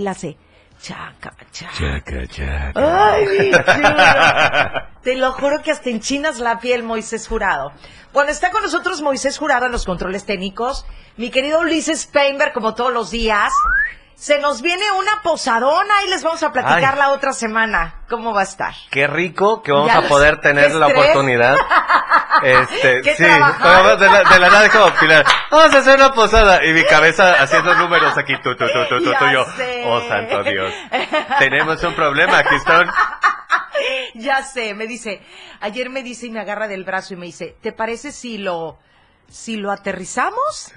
la hace chaca, chaca. Chaca, chaca. Ay, mi. Te lo juro que hasta enchinas la piel, Moisés Jurado. Bueno, está con nosotros Moisés Jurado en los controles técnicos. Mi querido Ulises Painberg, como todos los días. Se nos viene una posadona y les vamos a platicar Ay. la otra semana. ¿Cómo va a estar? Qué rico que vamos Ya a poder tener ¿Qué la estrés? oportunidad. Este, ¿Qué sí, trabajar? de la, de la nada como Pilar, vamos a hacer una posada y mi cabeza haciendo números aquí, tú, tú, tú, tú, tú, tú, yo, sé. oh santo Dios, tenemos un problema, aquí están, Ya sé, me dice, ayer me dice y me agarra del brazo y me dice, ¿te parece si lo, si lo aterrizamos?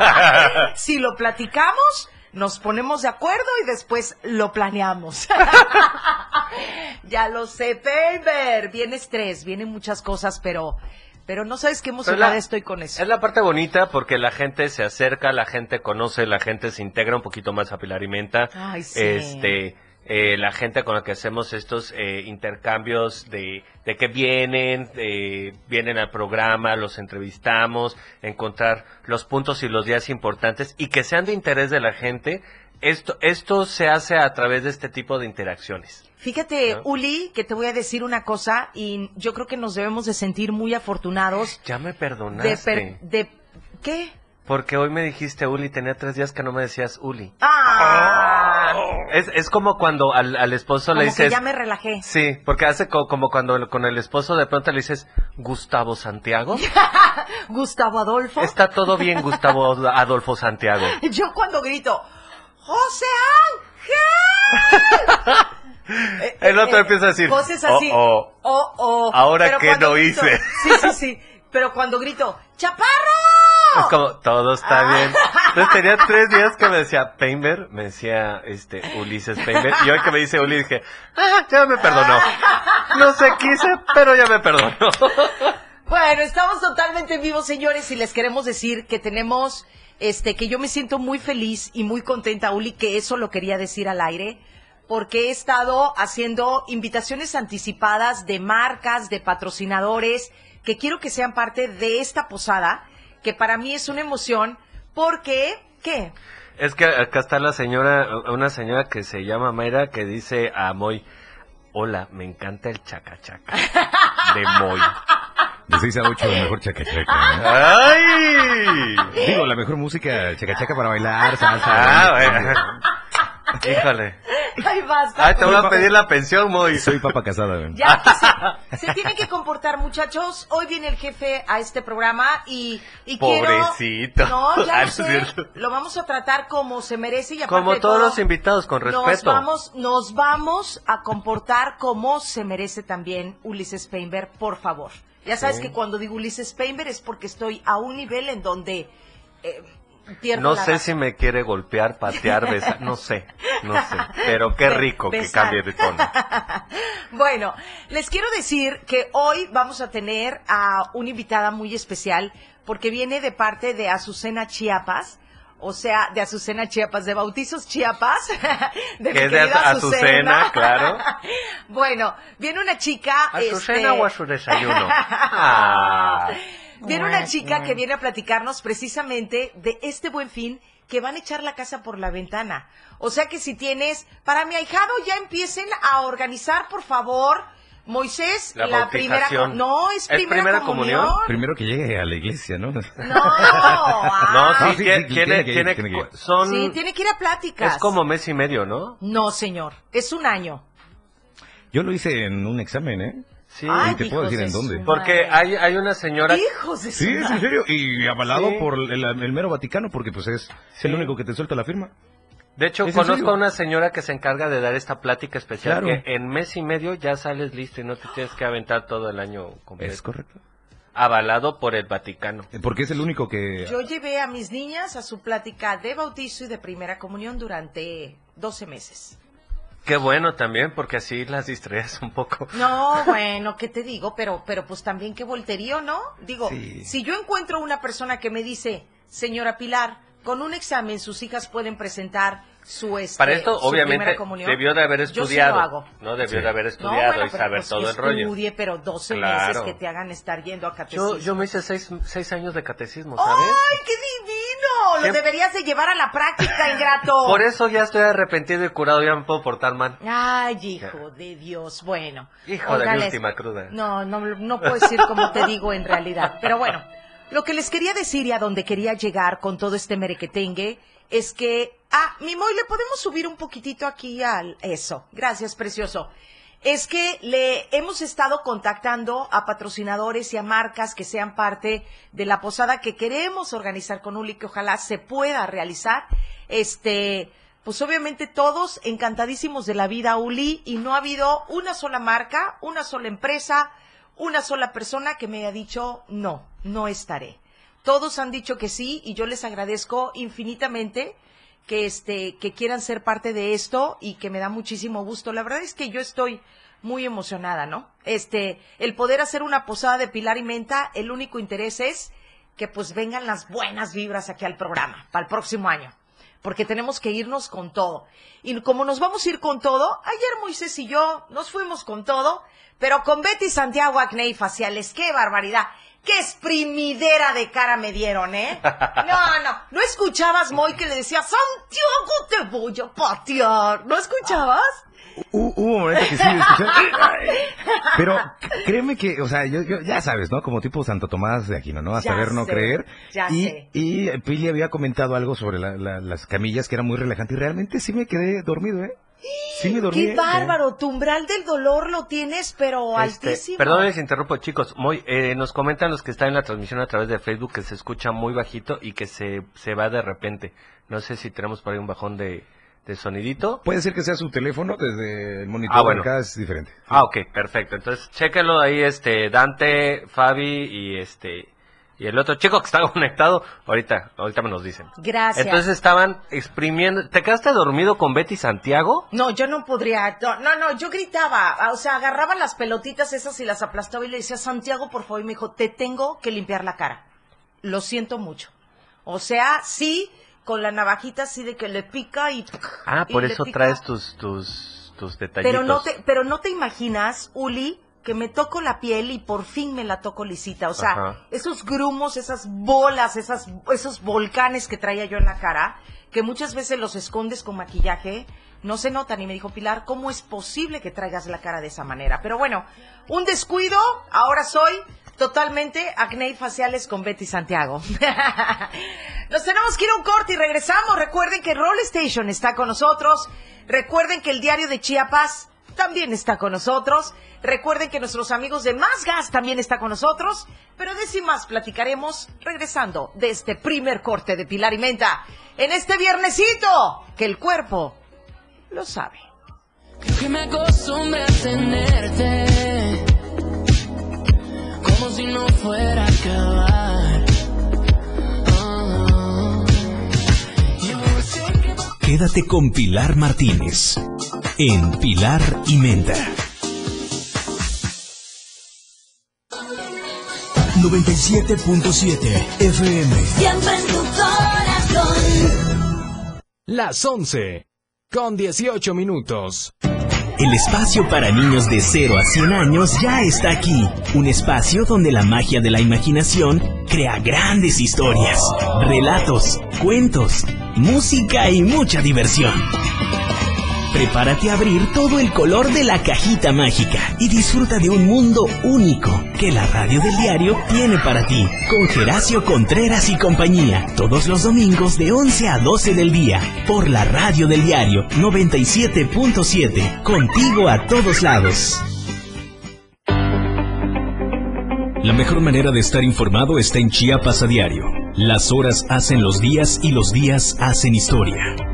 si lo platicamos, nos ponemos de acuerdo y después lo planeamos. ya lo sé, Paper, viene estrés, vienen muchas cosas, pero, pero no sabes qué emocionada estoy con eso. es la parte bonita porque la gente se acerca, la gente conoce, la gente se integra un poquito más a Pilar y Menta, Ay, sí. este, eh, la gente con la que hacemos estos eh, intercambios de, de que vienen, eh, vienen al programa, los entrevistamos, encontrar los puntos y los días importantes y que sean de interés de la gente. Esto, esto se hace a través de este tipo de interacciones. Fíjate, ¿No? Uli, que te voy a decir una cosa y yo creo que nos debemos de sentir muy afortunados Ya me de, perdonaste. per- de ¿qué? Porque hoy me dijiste Uli, tenía tres días que no me decías Uli. Ah, Es, es como cuando al, al esposo como le que dices... ya me relajé. Sí, porque hace co- como cuando con el esposo de pronto le dices Gustavo Santiago. Gustavo Adolfo. Está todo bien, Gustavo Adolfo Santiago. Yo cuando grito, ¡José Ángel! Eh, El otro eh, empieza a decir, Voces así. "Oh, oh". oh, oh. Ahora, Pero ¿qué cuando no grito- hice? Sí, sí, sí. Pero cuando grito, ¡Chaparro! Es como, todo está Ah. bien. Entonces tenía tres días que me decía Painter, me decía este Ulises Painter, y hoy que me dice Uli dije, ah, ya me perdonó. No sé qué hice, pero ya me perdonó. Bueno, estamos totalmente vivos, señores, y les queremos decir que tenemos, este, que yo me siento muy feliz y muy contenta, Uli, que eso lo quería decir al aire, porque he estado haciendo invitaciones anticipadas de marcas, de patrocinadores, que quiero que sean parte de esta posada, que para mí es una emoción, porque, ¿qué? Es que acá está la señora, una señora que se llama Mayra que dice a Moy, hola, me encanta el chaca chaca de Moy. De 6 a 8, la mejor chaca chaca. ¡Ay! Digo, la mejor música chaca chaca para bailar, salsa. Ah, bueno. Híjole. Ay, basta. Ay, te voy a pedir la pensión, Moy. Soy papa casada, güey. Ya que se, se tienen que comportar, muchachos. Hoy viene el jefe a este programa y, y Pobrecito. quiero... No, ya Ah, lo no es sé. cierto. Lo vamos a tratar como se merece y aparte Como de todos todo, los invitados, con Nos respeto. vamos, nos vamos a comportar como se merece también Ulises Painberg, por favor. Ya sabes Sí. que cuando digo Ulises Painberg es porque estoy a un nivel en donde eh, No sé si me quiere golpear, patear, besar, no sé, no sé. Pero qué Be- rico que cambie de tono. Bueno, les quiero decir que hoy vamos a tener a una invitada muy especial porque viene de parte de Azucena Chiapas. O sea, de Azucena Chiapas, de Bautizos Chiapas, de mi de Azucena, claro. Bueno, viene una chica... ¿Azucena este, o a su desayuno? Ah. Viene una chica que viene a platicarnos precisamente de este buen fin que van a echar la casa por la ventana. O sea que si tienes, para mi ahijado ya empiecen a organizar, por favor, Moisés, La la, primera, no, es ¿Es primera, comunión. comunión? Primero que llegue a la iglesia, ¿no? No, No, ah, sí, sí, sí, tiene, sí, tiene, tiene que ir, tiene- tiene que ir. son, sí, tiene que ir a pláticas. es como mes y medio, ¿no? No, señor, es un año. Yo lo hice en un examen, ¿eh? Sí, Ay, y te puedo decir de en dónde. porque hay, hay una señora, Hijos de Sí, es en serio. Y avalado Sí. por el, el mero Vaticano, porque pues es Sí. el único que te suelta la firma. de hecho, ¿Es en conozco serio? a una señora que se encarga de dar esta plática especial, Claro. que en mes y medio ya sales listo y no te tienes que aventar todo el año completo. Es correcto. Avalado por el Vaticano. Eh, Porque es el único que... Yo llevé a mis niñas a su plática de bautizo y de primera comunión durante 12 meses. Qué bueno también, porque así las distraes un poco. No, bueno, ¿qué te digo? Pero, pero pues también qué volterío, ¿no? Digo, Sí. si yo encuentro una persona que me dice, señora Pilar, con un examen sus hijas pueden presentar su este, Para esto, su obviamente, debió de haber Yo sí estudiado. lo hago. No debió Sí. de haber No, estudiado bueno, y saber pues, todo que el rollo. estudie, pero 12 Claro. meses que te hagan estar yendo a catecismo. Yo, yo me hice seis, seis años de catecismo, ¿sabes? ¡Ay, qué divino! Lo Siempre- deberías de llevar a la práctica, ingrato. Por eso ya estoy arrepentido y curado, ya me puedo portar mal. Ay, hijo de Dios. Bueno. Hijo de mi última cruda. No, no, no puedo decir como te digo en realidad. Pero bueno, lo que les quería decir y a donde quería llegar con todo este merequetengue es que, ah, mi Moy, ¿le podemos subir un poquitito aquí al eso? Gracias, precioso. Es que le hemos estado contactando a patrocinadores y a marcas que sean parte de la posada que queremos organizar con Uli, que ojalá se pueda realizar. Este, pues obviamente todos encantadísimos de la vida, Uli, y no ha habido una sola marca, una sola empresa, una sola persona que me haya dicho no, no estaré. Todos han dicho que sí y yo les agradezco infinitamente que este que quieran ser parte de esto y que me da muchísimo gusto. La verdad es que yo estoy muy emocionada, ¿no? Este, el poder hacer una posada de Pilar y Menta, el único interés es que pues vengan las buenas vibras aquí al programa para el próximo año porque tenemos que irnos con todo. Y como nos vamos a ir con todo, ayer Moisés y yo nos fuimos con todo, pero con Betty Santiago Acné y Faciales, qué barbaridad. ¡Qué exprimidera de cara me dieron, eh! No, no, ¿no escuchabas, Moy, que le decía, Santiago, te voy a patear? ¿No escuchabas? Hu- Hubo un momento que sí escuché. Pero créeme que, o sea, yo, yo- ya sabes, ¿no? Como tipo Santo Tomás de Aquino, ¿no? Hasta Ya ver, no sé, creer. ya y, sé. y Pili había comentado algo sobre la- la- las camillas que era muy relajante y realmente sí me quedé dormido, ¿eh? Sí me dormí. ¡Qué ¿eh? bárbaro! Tu umbral del dolor lo tienes, pero Este, altísimo. perdón, les interrumpo, chicos. Muy, eh, nos comentan los que están en la transmisión a través de Facebook que se escucha muy bajito y que se, se va de repente. No sé si tenemos por ahí un bajón de, de sonidito. Puede ser que sea su teléfono desde el monitor. Ah, bueno. Acá es diferente. Ah, ok, perfecto. Entonces, chéquenlo ahí, este, Dante, Fabi y este, y el otro chico que está conectado. Ahorita, ahorita me nos dicen. Gracias. Entonces estaban exprimiendo. ¿Te quedaste dormido con Betty Santiago? No, yo no podría. No, no, no, yo gritaba. O sea, agarraba las pelotitas esas y las aplastaba y le decía, Santiago, por favor. Y me dijo, te tengo que limpiar la cara. Lo siento mucho. O sea, sí, con la navajita así de que le pica y. Ah, por eso traes tus, tus, tus detallitos. Pero no, te, pero no te imaginas, Uli, que me toco la piel y por fin me la toco lisita. O sea, Ajá. esos grumos, esas bolas, esas, esos volcanes que traía yo en la cara, que muchas veces los escondes con maquillaje, no se notan. Y me dijo, Pilar, ¿cómo es posible que traigas la cara de esa manera? Pero bueno, un descuido, ahora soy totalmente acné y faciales con Betty Santiago. Nos tenemos que ir a un corte y regresamos. Recuerden que Roll Station está con nosotros. Recuerden que el diario de Chiapas también está con nosotros. Recuerden que nuestros amigos de Más Gas también está con nosotros. Pero de y más platicaremos regresando de este primer corte de Pilar y Menta. En este viernesito, que el cuerpo lo sabe. que me acostumbré a tenerte como si no fuera a acabar. Ah. Sé que Quédate con Pilar Martínez en Pilar y Menta. 97.7 FM. Siempre en tu corazón. Las 11 con 18 minutos. El espacio para niños de 0 a 100 años ya está aquí. Un espacio donde la magia de la imaginación crea grandes historias, relatos, cuentos, música y mucha diversión. Prepárate a abrir todo el color de la cajita mágica y disfruta de un mundo único que la radio del diario tiene para ti. Con Geracio Contreras y compañía, todos los domingos de 11 a 12 del día, por la radio del diario 97.7, contigo a todos lados. La mejor manera de estar informado está en Chiapas a diario. Las horas hacen los días y los días hacen historia.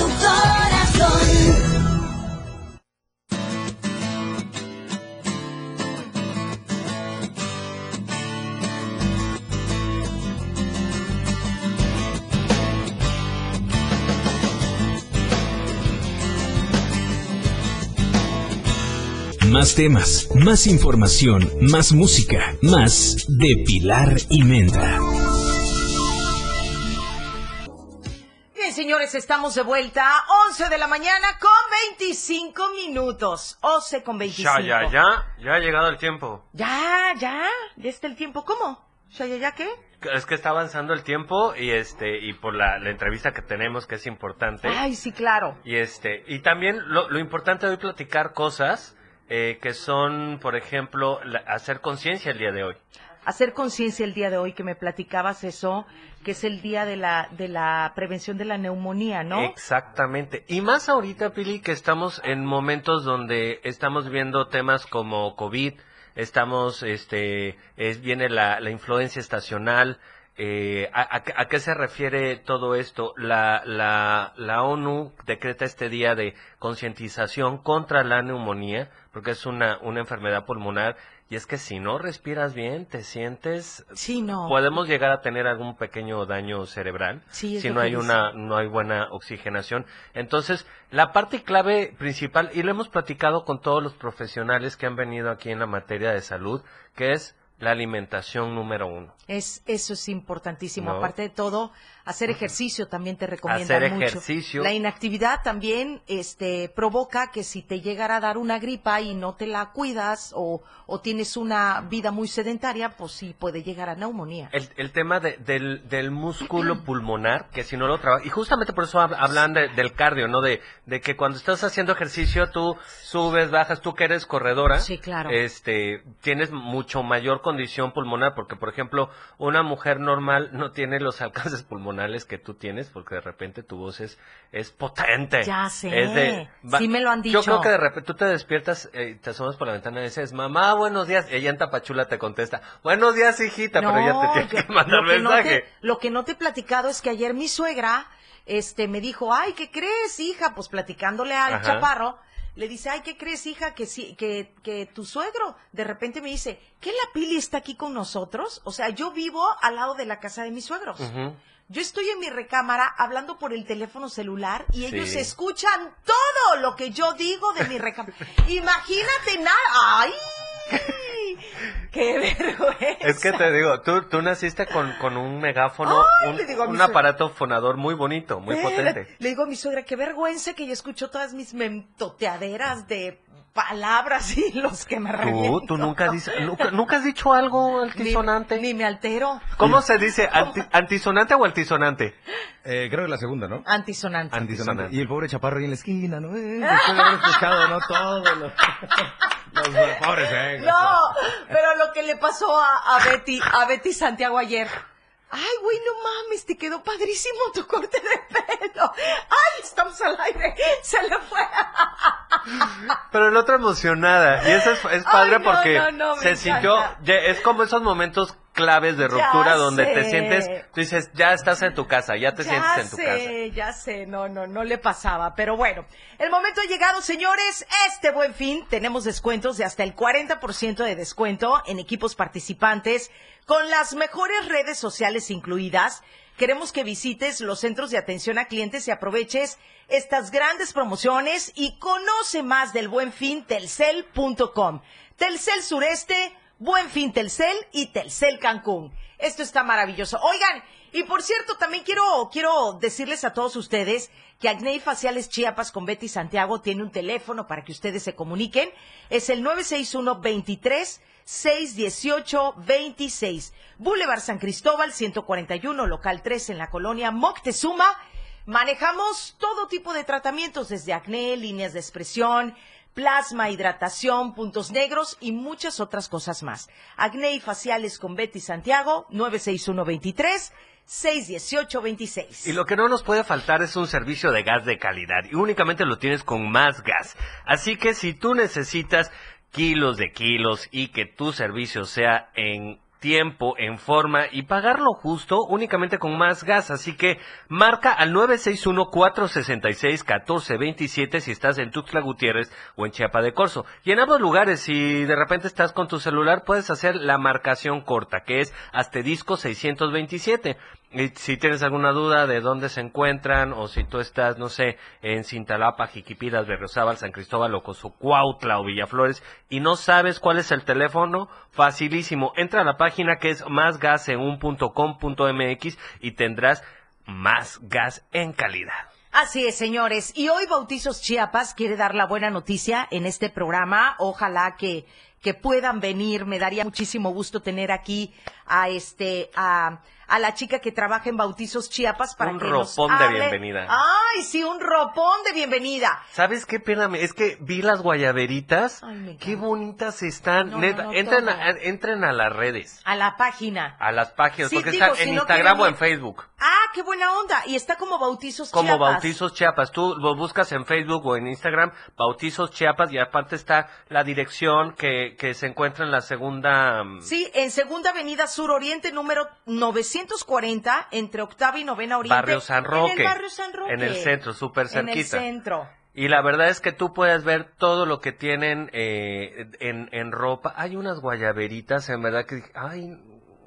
Temas, más información, más música, más de Pilar y Menta. Bien, señores, estamos de vuelta. 11 de la mañana con 25 minutos. 11 con 25. Ya, ya, ya, ya ha llegado el tiempo. Ya, ya. Ya está el tiempo. ¿Cómo? ¿Ya, ya, ya qué? Es que está avanzando el tiempo y este y por la, la entrevista que tenemos que es importante. Ay, sí, claro. Y este y también lo, lo importante de hoy platicar cosas eh, que son, por ejemplo, la- hacer conciencia el día de hoy. Hacer conciencia el día de hoy que me platicabas eso, que es el día de la, de la prevención de la neumonía, ¿no? Exactamente. Y más ahorita, Pili, que estamos en momentos donde estamos viendo temas como COVID, estamos, este, es, viene la, la influencia estacional. Eh, ¿a, a, a qué se refiere todo esto? La, la, la ONU decreta este día de concientización contra la neumonía, porque es una, una enfermedad pulmonar, y es que si no respiras bien, te sientes Sí, no. podemos llegar a tener algún pequeño daño cerebral Sí, es si no hay una no hay buena oxigenación entonces la parte clave principal y lo hemos platicado con todos los profesionales que han venido aquí en la materia de salud que es la alimentación número uno Es, eso es importantísimo. No. Aparte de todo, hacer ejercicio también te recomienda Hacer mucho. ejercicio. La inactividad también este, provoca que si te llegara a dar una gripa y no te la cuidas o, o tienes una vida muy sedentaria, pues sí puede llegar a neumonía. el, el tema de- del, del músculo pulmonar, que si no lo trabajas, y justamente por eso hab- hablan de- del cardio, ¿no? De, de que cuando estás haciendo ejercicio tú subes, bajas, tú que eres corredora, Sí, claro. este, tienes mucho mayor condición pulmonar, porque por ejemplo, una mujer normal no tiene los alcances que tú tienes, porque de repente tu voz es, es potente. Ya sé. Es de- Sí me lo han Yo dicho. creo que de repente tú te despiertas, eh, te asomas por la ventana y dices, mamá, buenos días. Y ella en Tapachula te contesta, buenos días, hijita, pero ella te tiene yo- que mandar lo que no mensaje. te- lo que no te he platicado es que ayer mi suegra este, me dijo, ay, ¿qué crees, hija? Pues platicándole al Ajá. chaparro, le dice, ay, ¿qué crees, hija? Que, sí, que, que tu suegro de repente me dice, ¿qué la Pili está aquí con nosotros? O sea, yo vivo al lado de la casa de mis suegros. Ujú. Yo estoy en mi recámara hablando por el teléfono celular y ellos Sí. escuchan todo lo que yo digo de mi recámara. Imagínate nada. ¡Ay! ¡Qué vergüenza! Es que te digo, tú, tú naciste con, con un megáfono, Ay, un, digo suegra. aparato fonador muy bonito, muy potente. Le digo a mi suegra, qué vergüenza que yo escucho todas mis mentoteaderas de palabras y los que me Tú, reviento. tú nunca, dices, nunca, nunca has dicho algo Ni- altisonante. Ni, me altero. ¿Cómo se dice? Anti- ¿Antisonante o altisonante? Eh, creo que la segunda, ¿no? Antisonante. Antisonante. Y el pobre chaparro ahí en la esquina, ¿no? Eh, después de haber escuchado, ¿no? Todo lo... Los pobres, eh. No, pero lo que le pasó a, a Betty, a Betty Santiago ayer. Ay, güey, no mames, te quedó padrísimo tu corte de pelo. Ay, estamos al aire. Se le fue. Pero el otro emocionada. Y eso es, es padre Ay, no, porque no, se sintió, encanta. es como esos momentos claves de Ya ruptura donde te sientes, tú dices, ya estás en tu casa, ya te sientes en tu sé, casa. ya sé, no, no, no le pasaba. Pero bueno, el momento ha llegado, señores. Este buen fin tenemos descuentos de hasta el 40% de descuento en equipos participantes con las mejores redes sociales incluidas. Queremos que visites los centros de atención a clientes y aproveches estas grandes promociones y conoce más del buen fin telcel.com. Telcel Sureste, Buen Fin Telcel y Telcel Cancún. Esto está maravilloso. Oigan, y por cierto, también quiero, quiero decirles a todos ustedes que Acné y Faciales Chiapas con Betty Santiago tiene un teléfono para que ustedes se comuniquen. Es el 961 23 618 26. Boulevard San Cristóbal 141, local 3 en la colonia Moctezuma. Manejamos todo tipo de tratamientos, desde acné, líneas de expresión, plasma, hidratación, puntos negros y muchas otras cosas más. Acné y faciales con Betty Santiago, 96123 61826. Y lo que no nos puede faltar es un servicio de gas de calidad y únicamente lo tienes con más gas. Así que si tú necesitas kilos de kilos y que tu servicio sea en tiempo, en forma y pagarlo justo únicamente con más gas. Así que marca al 961-466-1427 si estás en Tuxtla Gutiérrez o en Chiapa de Corzo. Y en ambos lugares, si de repente estás con tu celular, puedes hacer la marcación corta, que es asterisco 627. Y si tienes alguna duda de dónde se encuentran o si tú estás, no sé, en Cintalapa, Jiquipilas, Berriozábal, San Cristóbal, Ocosocuautla o Villaflores y no sabes cuál es el teléfono, facilísimo. Entra a la página que es másgaseun.com.mx y tendrás más gas en calidad. Así es, señores. Y hoy Bautizos Chiapas quiere dar la buena noticia en este programa. Ojalá que, que puedan venir. Me daría muchísimo gusto tener aquí a este, a, a la chica que trabaja en Bautizos Chiapas para Un que nos ropón de bienvenida. Ay, sí, un ropón de bienvenida. ¿Sabes qué pena? me- Es que vi las guayaberitas. Ay, me Qué bonitas están. No, Neta, no, no, entren, a, entren a las redes, A la página. a las páginas, Sí, porque digo, están si en Instagram o en Facebook. Ah, qué buena onda. Y está como Bautizos Como Chiapas. Bautizos Chiapas. Tú lo buscas en Facebook o en Instagram, Bautizos Chiapas, y aparte está la dirección que, que se encuentra en la segunda. mm, Sí, en Segunda Avenida Sur Oriente, número 940, entre Octava y Novena Oriente. Barrio San Roque. En el barrio San Roque. En el centro, súper En el cerquita. centro. Y la verdad es que tú puedes ver todo lo que tienen eh, en, en ropa. Hay unas guayaberitas, en verdad que dije, ay.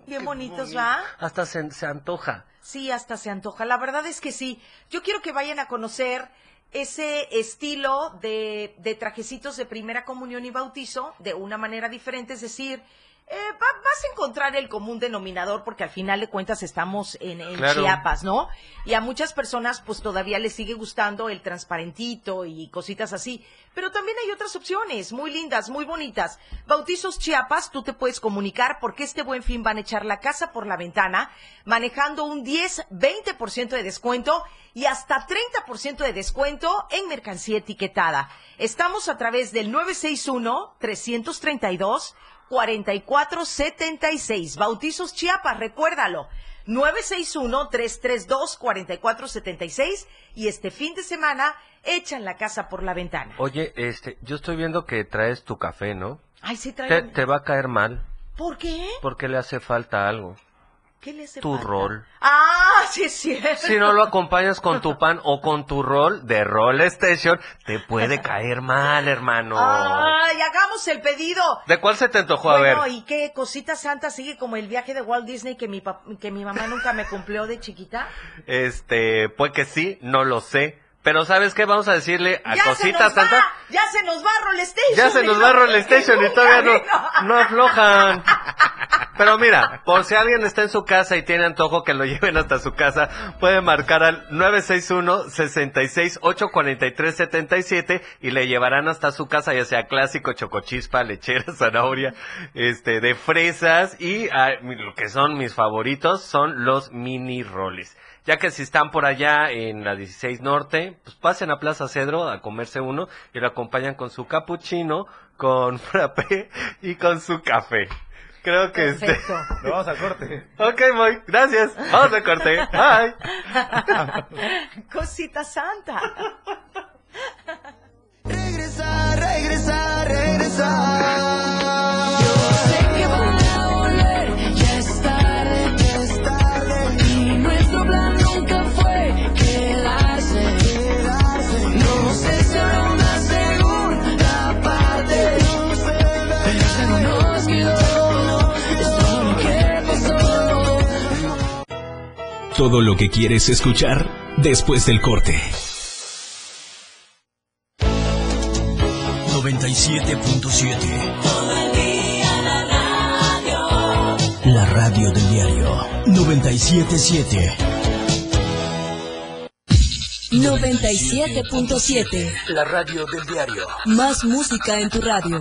Bien bonitos, bonito. ¿va? Hasta se, se antoja. Sí, hasta se antoja. La verdad es que sí. Yo quiero que vayan a conocer ese estilo de, de trajecitos de primera comunión y bautizo de una manera diferente, es decir, eh, va- vas a encontrar el común denominador porque al final de cuentas estamos en, en Claro. Chiapas, ¿no? Y a muchas personas pues todavía les sigue gustando el transparentito y cositas así. Pero también hay otras opciones muy lindas, muy bonitas. Bautizos Chiapas, tú te puedes comunicar porque este buen fin van a echar la casa por la ventana manejando un 10, 20% de descuento y hasta 30% de descuento en mercancía etiquetada. Estamos a través del 961 332 4476. Bautizos Chiapas, recuérdalo. 961-332-4476 y este fin de semana echan la casa por la ventana. Oye, este, yo estoy viendo que traes tu café, ¿no? Ay, sí Te, traen... te va a caer mal, ¿Por qué? porque le hace falta algo. ¿Qué le hace Tu falta? rol. Ah, sí es cierto. Si no lo acompañas con tu pan o con tu rol de Roll Station, te puede caer mal, hermano. Ay, hagamos el pedido. ¿De cuál se te antojó? A bueno, ver. ¿y qué cosita santa sigue como el viaje de Walt Disney que mi, que mi mamá nunca me cumplió de chiquita? Este, pues que sí, no lo sé. Pero ¿sabes qué? Vamos a decirle a ya se Cositas nos Santa. va, ya se nos va Roll Station. Ya se nos va Roll Station y todavía no, no aflojan. Pero mira, por si alguien está en su casa y tiene antojo que lo lleven hasta su casa, puede marcar al 961-66-843-77 y le llevarán hasta su casa, ya sea clásico, chocochispa, lechera, zanahoria, este, de fresas y ah, lo que son mis favoritos son los mini roles. Ya que si están por allá en la 16 Norte, pues pasen a Plaza Cedro a comerse uno y lo acompañan con su cappuccino, con frappé y con su café. Creo que este... Nos vamos al corte. Ok, voy. Gracias. Vamos a corte. Bye. Cosita santa. Regresa, regresa, regresa. Todo lo que quieres escuchar después del corte. 97.7 La radio del diario 977 97.7. La radio del diario Más música en tu radio.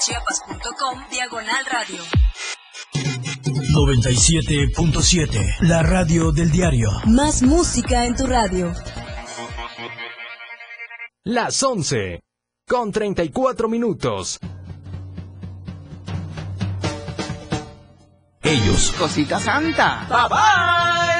www.diariodechiapas.com Diagonal radio. 97.7. La radio del diario. Más música en tu radio. Las 11 con 34 minutos. Ellos Cosita santa. Bye bye.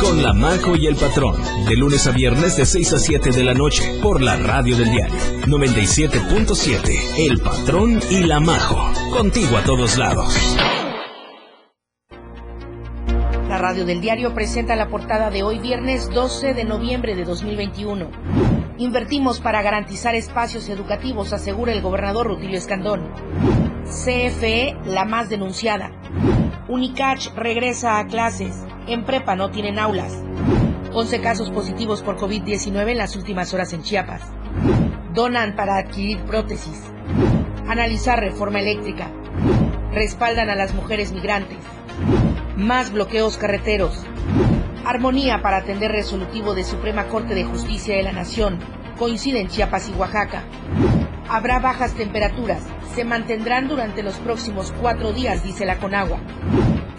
con la Majo y el Patrón, de lunes a viernes de 6 a 7 de la noche, por la radio del diario 97.7, El Patrón y la Majo, contigo a todos lados. La radio del diario presenta la portada de hoy viernes 12 de noviembre de 2021. Invertimos para garantizar espacios educativos, asegura el gobernador Rutilio Escandón. CFE, la más denunciada. Unicach regresa a clases. En prepa no tienen aulas. 11 casos positivos por COVID-19 en las últimas horas en Chiapas. Donan para adquirir prótesis. Analizar reforma eléctrica. Respaldan a las mujeres migrantes. Más bloqueos carreteros. Armonía para atender resolutivo de Suprema Corte de Justicia de la Nación. Coinciden Chiapas y Oaxaca. Habrá bajas temperaturas. Se mantendrán durante los próximos cuatro días, dice la Conagua.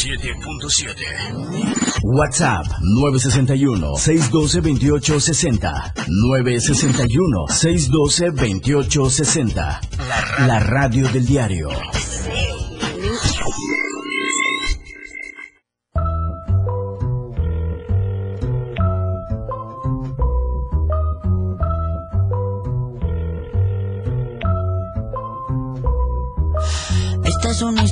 97.7 WhatsApp 961-612-2860 961-612-2860 la, la radio del diario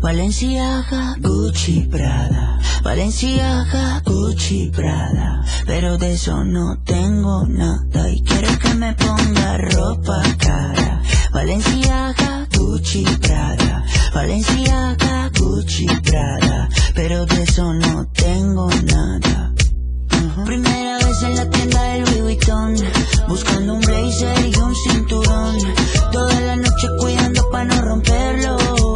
Valenciaga, Gucci, Prada. Valenciaga, Gucci, Prada. Pero de eso no tengo nada. Y quiere que me ponga ropa cara. Valenciaga, Gucci, Prada. Valenciaga, Gucci, Prada. Pero de eso no tengo nada. Primera vez en la tienda del Louis Vuitton Buscando un blazer y un cinturón Toda la noche cuidando pa' no romperlo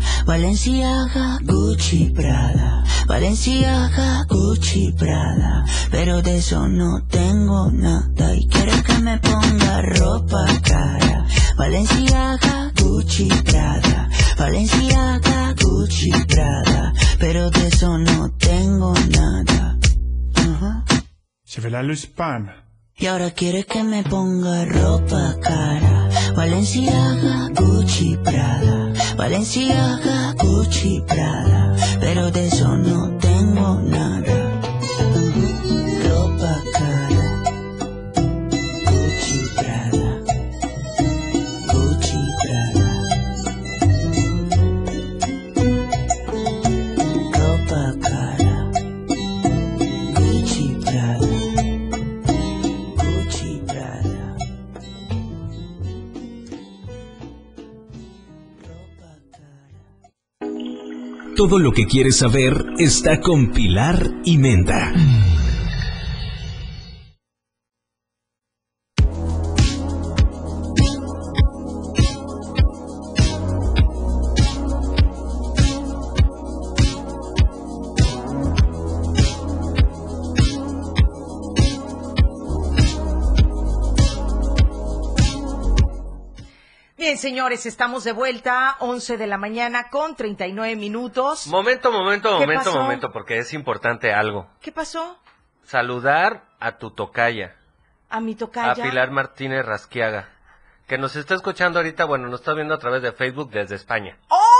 Valenciaga, Gucci, Prada. Valenciaga, Gucci, Prada. Pero de eso no tengo nada. Y quiere que me ponga ropa cara. Valenciaga, Gucci, Prada. Valenciaga, Gucci, Prada. Pero de eso no tengo nada. Chevela Luispan. Y ahora quiere que me ponga ropa cara. Valenciaga, Gucci, Prada. Valenciaga, Gucci, Prada. Pero de eso no tengo nada. Todo lo que quieres saber está con Pilar y Menda. Señores, estamos de vuelta, 11 de la mañana con 39 minutos. Momento, momento, ¿Qué momento, pasó? momento, porque es importante algo. ¿Qué pasó? Saludar a tu tocaya, A mi a tocaya. Pilar Martínez Rasquiaga, que nos está escuchando ahorita, bueno, nos está viendo a través de Facebook desde España. ¡Ay!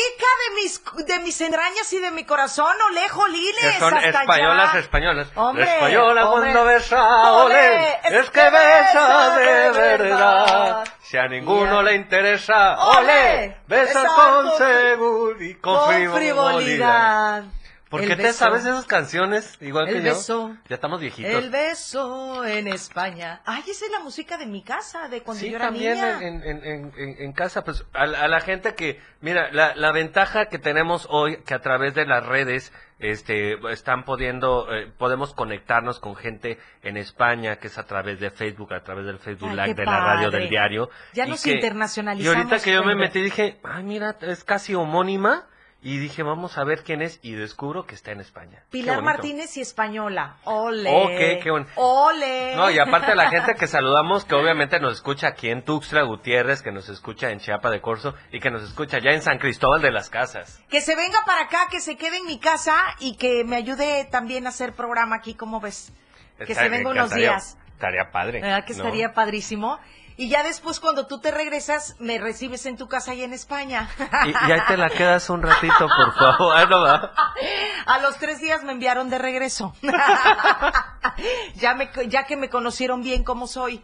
Pilarica de mis, de mis entrañas y de mi corazón, ole, jolines. Que son hasta españolas, allá. españolas. Hombre, Española hombre. cuando besa, ole, Ole, es que besa de verdad. Si a ninguno Yeah. le interesa, Ole, ole, besa con con- seguridad y con, Con frivolidad. ¿Por qué te beso. sabes esas canciones igual El que beso. yo? Ya estamos viejitos. El beso en España. Ay, esa es la música de mi casa, de cuando Sí, yo era también niña. en, en, en, casa, pues a, la- a la gente que, mira, la, la ventaja que tenemos hoy, que a través de las redes, este, están pudiendo, eh, podemos conectarnos con gente en España, que es a través de Facebook, a través del Facebook Ay, Live de la radio del diario. Ya y nos que- internacionalizamos, Y ahorita que yo me metí dije, ay, mira, es casi homónima, y dije, vamos a ver quién es, y descubro que está en España. Pilar. Martínez y española. Ole. Ok, qué bueno. Ole. No, y aparte la gente que saludamos, que obviamente nos escucha aquí en Tuxtla Gutiérrez, que nos escucha en Chiapa de Corzo y que nos escucha ya en San Cristóbal de las Casas. Que se venga para acá, que se quede en mi casa y que me ayude también a hacer programa aquí, ¿cómo ves? Que se venga unos días. Estaría padre. ¿Verdad que ¿no? estaría padrísimo? Y ya después, cuando tú te regresas, me recibes en tu casa ahí en España. Y, y ahí te la quedas un ratito, por favor. No, va. A los tres días me enviaron de regreso. ya, me, ya que me conocieron bien como soy.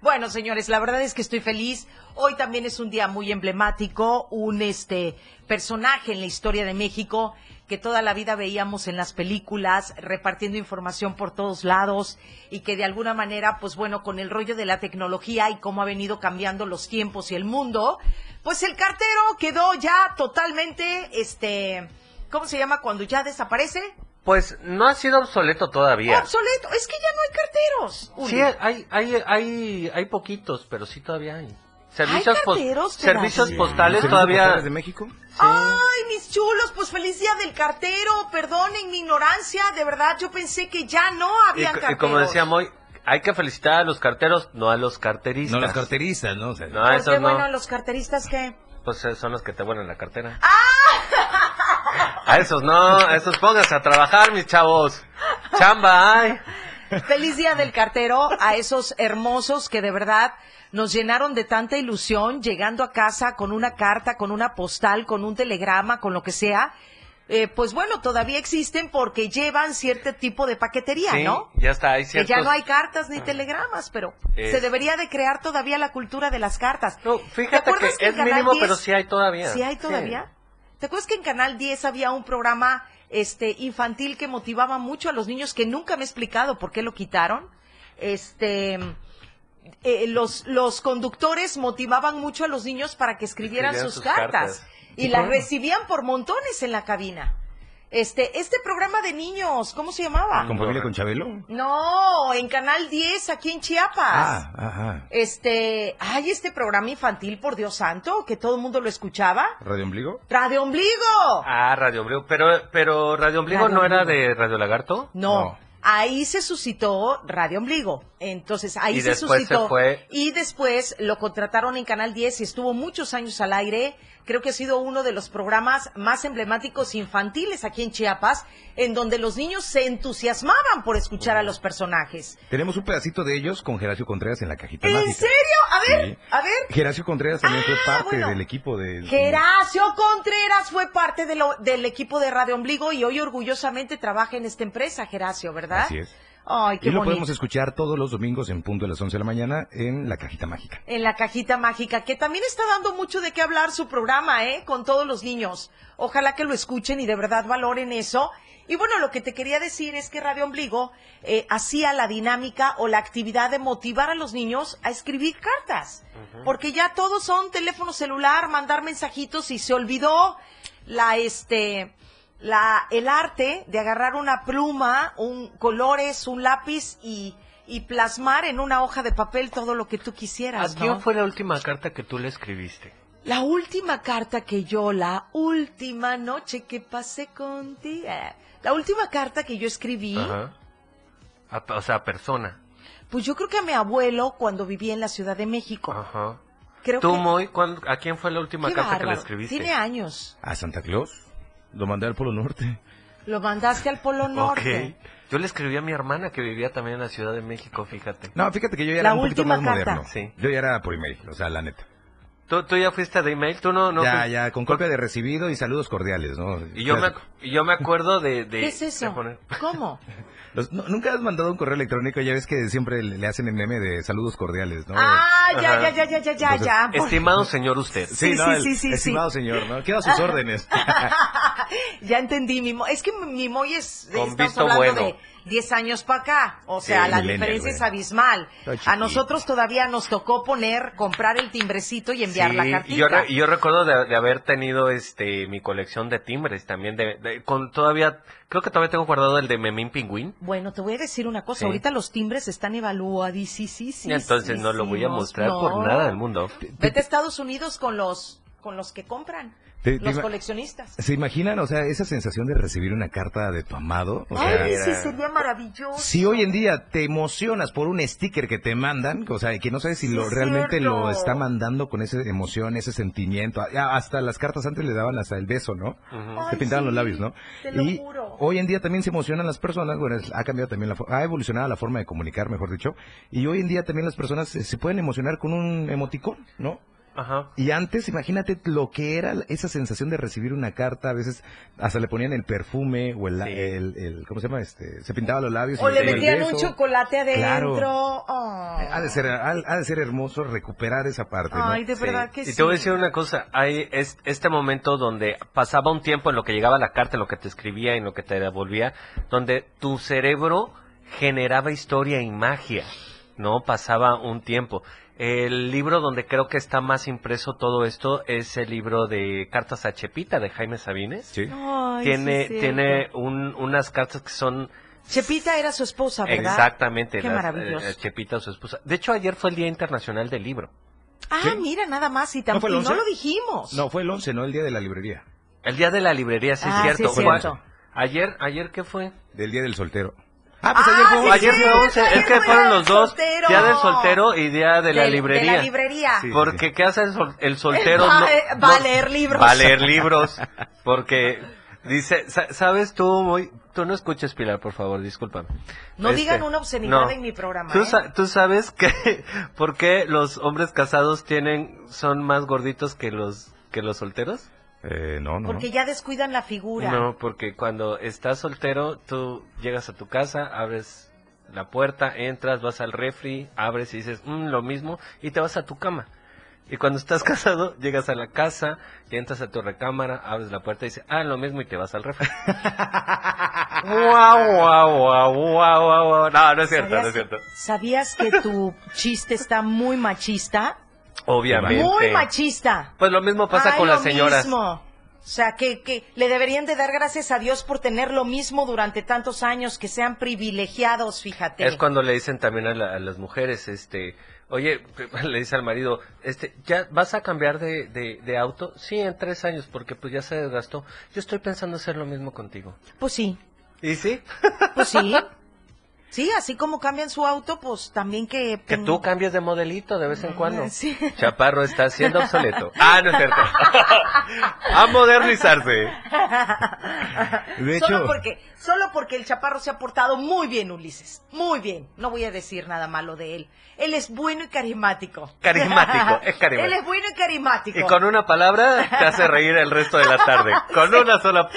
bueno, señores, la verdad es que estoy feliz. Hoy también es un día muy emblemático, un este personaje en la historia de México que toda la vida veíamos en las películas, repartiendo información por todos lados y que de alguna manera, pues bueno, con el rollo de la tecnología y cómo ha venido cambiando los tiempos y el mundo, pues el cartero quedó ya totalmente, este, ¿cómo se llama cuando ya desaparece? Pues no ha sido obsoleto todavía. Obsoleto. Es que ya no hay carteros. Sí, hay, hay, hay, hay poquitos, pero sí todavía hay. Servicios, carteros todavía? servicios Sí. postales ¿Servicios todavía. postales de México? Ay, mis chulos, pues feliz día del cartero. Perdonen mi ignorancia, de verdad, yo pensé que ya no había co- y carteros. como decía Moy, hay que felicitar a los carteros, no a los carteristas. No, los carteristas, ¿no? O sea, No, Porque esos no. bueno, los carteristas que... Pues eh, son los que te vuelan la cartera. ¡Ah! A esos no, a esos pónganse a trabajar, mis chavos. Chamba, ay. Feliz día del cartero a esos hermosos que de verdad nos llenaron de tanta ilusión llegando a casa con una carta, con una postal, con un telegrama, con lo que sea. Eh, pues bueno, todavía existen porque llevan cierto tipo de paquetería, Sí, ¿no? ya está, hay Que ciertos... ya no hay cartas ni telegramas, pero Es- se debería de crear todavía la cultura de las cartas. No, ¿Te fíjate que es mínimo, 10? pero sí hay todavía. ¿Sí hay todavía? ¿Te acuerdas que en Canal 10 había un programa este infantil que motivaba mucho a los niños que nunca me he explicado por qué lo quitaron? Este eh, los, los conductores motivaban mucho a los niños para que escribieran Escribieran sus, sus cartas, cartas. y las recibían por montones en la cabina. Este, este programa de niños, ¿cómo se llamaba? ¿Con familia con Chabelo? No, en Canal 10, aquí en Chiapas. Ah, ajá. Este, hay este programa infantil, por Dios santo, que todo el mundo lo escuchaba. ¿Radio Ombligo? Radio Ombligo. Ah, Radio Ombligo. Pero, pero Radio Ombligo Radio no era de Radio Lagarto. No. No. Ahí se suscitó Radio Ombligo. Entonces, ahí Y se después suscitó. se fue- Y después lo contrataron en Canal 10 y estuvo muchos años al aire. Creo que ha sido uno de los programas más emblemáticos infantiles aquí en Chiapas, en donde los niños se entusiasmaban por escuchar a los personajes. Tenemos un pedacito de ellos con Geracio Contreras en la cajita ¿En mágica. serio? A ver, Sí. a ver. Geracio Contreras también fue Ah, parte bueno. del equipo de... Geracio Contreras fue parte de lo- del equipo de Radio Ombligo y hoy orgullosamente trabaja en esta empresa, Geracio, ¿verdad? Así es. Ay, qué y lo bonito. podemos escuchar todos los domingos en punto de las 11 de la mañana en la cajita mágica. En la cajita mágica, que también está dando mucho de qué hablar su programa, ¿eh? Con todos los niños. Ojalá que lo escuchen y de verdad valoren eso. Y bueno, lo que te quería decir es que Radio Ombligo eh, hacía la dinámica o la actividad de motivar a los niños a escribir cartas. Porque ya todos son teléfono celular, mandar mensajitos y se olvidó la, este, la, el arte de agarrar una pluma, un colores, un lápiz y, y plasmar en una hoja de papel todo lo que tú quisieras, ¿A quién ¿no? fue la última carta que tú le escribiste? La última carta que yo, la última noche que pasé contigo, eh, la última carta que yo escribí, Ajá. A- o sea, persona. Pues yo creo que a mi abuelo cuando vivía en la Ciudad de México. Ajá. Creo ¿Tú, que... Moy, a quién fue la última Qué carta que le escribiste? Tiene años. ¿A Santa Claus? Lo mandé al Polo Norte. Lo mandaste al Polo Norte. Ok. Yo le escribí a mi hermana que vivía también en la Ciudad de México, fíjate. No, fíjate que yo ya La era un poquito más carta. moderno. Sí. Yo ya era por email, o sea, la neta. ¿Tú, tú ya fuiste de email? ¿Tú no? no ya, fuiste? ya, con copia de recibido y saludos cordiales, ¿no? Y yo, me, y yo me acuerdo de... de ¿Qué es de eso? poner- ¿Cómo? Los- no, Nunca has mandado un correo electrónico, ya ves que siempre le le hacen el meme de saludos cordiales, ¿no? Ah, ya, ya, ya, ya, ya, ya, Entonces, ya. Por- Estimado señor usted. sí, ¿no? sí, El sí, sí, Estimado señor, ¿no? Queda a sus órdenes. ya entendí, mi Moy. Es que mi Moy es, Con visto bueno. de 10 años para acá. O sea, Sí, la diferencia güey. es abismal. A nosotros todavía nos tocó poner, comprar el timbrecito y enviar la cartita. y yo, re- yo recuerdo de, de haber tenido este mi colección de timbres también de, de- con todavía creo que todavía tengo guardado el de Memín Pingüín Bueno, te voy a decir una cosa. Sí. Ahorita los timbres están evaluadísimos. entonces no lo voy a mostrar por nada del mundo Vete a Estados Unidos con los con los que compran, Te- te los coleccionistas. ¿Se imaginan, o sea, esa sensación de recibir una carta de tu amado? O sea, Ay, sí, sería maravilloso. Si hoy en día te emocionas por un sticker que te mandan, o sea, que no sabes si Sí, lo realmente cierto. lo está mandando con esa emoción, ese sentimiento, hasta las cartas antes le daban hasta el beso, ¿no? Ay, Se pintaban sí, los labios, ¿no? te lo y juro. hoy en día también se emocionan las personas, bueno, ha cambiado también la ha evolucionado la forma de comunicar, mejor dicho, y hoy en día también las personas se, se pueden emocionar con un emoticón, ¿no? Ajá Y antes, imagínate lo que era esa sensación de recibir una carta, a veces hasta le ponían el perfume o el, Sí. el, el- ¿cómo se llama? Este, se pintaba los labios. O y le metían un chocolate adentro. Claro. Ay. Ha de ser, ha, ha de ser hermoso recuperar esa parte, ¿no? Ay, de Sí. verdad que sí. y te voy a decir una cosa hay es- este momento donde pasaba un tiempo en lo que llegaba la carta en lo que te escribía en lo que te devolvía donde tu cerebro generaba historia y magia no pasaba un tiempo el libro donde creo que está más impreso todo esto es el libro de cartas a Chepita de Jaime Sabines Sí. Ay, tiene sí, es tiene un- unas cartas que son Chepita era su esposa, ¿verdad? exactamente Qué las, maravilloso. eh, Chepita su esposa de hecho ayer fue el día internacional del libro Ah, ¿Sí? mira, nada más. Y, tam- ¿No fue el y no 11? lo dijimos. No, fue el 11, no el día de la librería. el día de la librería sí Ah, es sí cierto es Fue- cierto. ayer ayer qué fue Del día del soltero. Ah, pues Ah, ayer fue sí, un- ayer sí, fue 11 ayer es que fue fueron día los del dos soltero. día del soltero y día de la Del- librería De la librería. Sí. porque qué hace el, sol- el soltero Va- no- eh, va a leer libros. va a leer libros porque dice sa- sabes tú muy tú no escuches Pilar por favor discúlpame No Este, digan una obscenidad no. en mi programa. ¿Tú, ¿eh? sa- tú sabes que por qué los hombres casados tienen son más gorditos que los que los solteros? Eh, no, no. Porque ya descuidan la figura. No, porque cuando estás soltero, tú llegas a tu casa, abres la puerta, entras, vas al refri, abres y dices, "Mm, lo mismo, y te vas a tu cama. Y cuando estás casado, llegas a la casa, y entras a tu recámara, abres la puerta y dices, ah, lo mismo, y te vas al refri. guau, guau, guau, guau, guau, guau. No, no es cierto, no ¿Sabías, es cierto. ¿Sabías que tu chiste está muy machista? Obviamente. Muy machista. Pues lo mismo pasa Ay, con las señoras. mismo. O sea, que, que le deberían de dar gracias a Dios por tener lo mismo durante tantos años, que sean privilegiados, fíjate. Es cuando le dicen también a, la- a las mujeres, este, oye, le dice al marido, este, ¿ya vas a cambiar de, de, de auto? Sí, en tres años, porque pues ya se desgastó. Yo estoy pensando hacer lo mismo contigo. Pues sí, ¿Y sí? pues sí. Sí, así como cambian su auto, pues también que... Que tú cambies de modelito de vez en cuando. Sí. Chaparro está siendo obsoleto. Ah, no es cierto. a modernizarse. De solo porque solo porque el chaparro se ha portado muy bien, Ulises. Muy bien. No voy a decir nada malo de él. Él es bueno y carismático. Carismático, es carismático. Él es bueno y carismático. Y con una palabra te hace reír el resto de la tarde. Con una sola,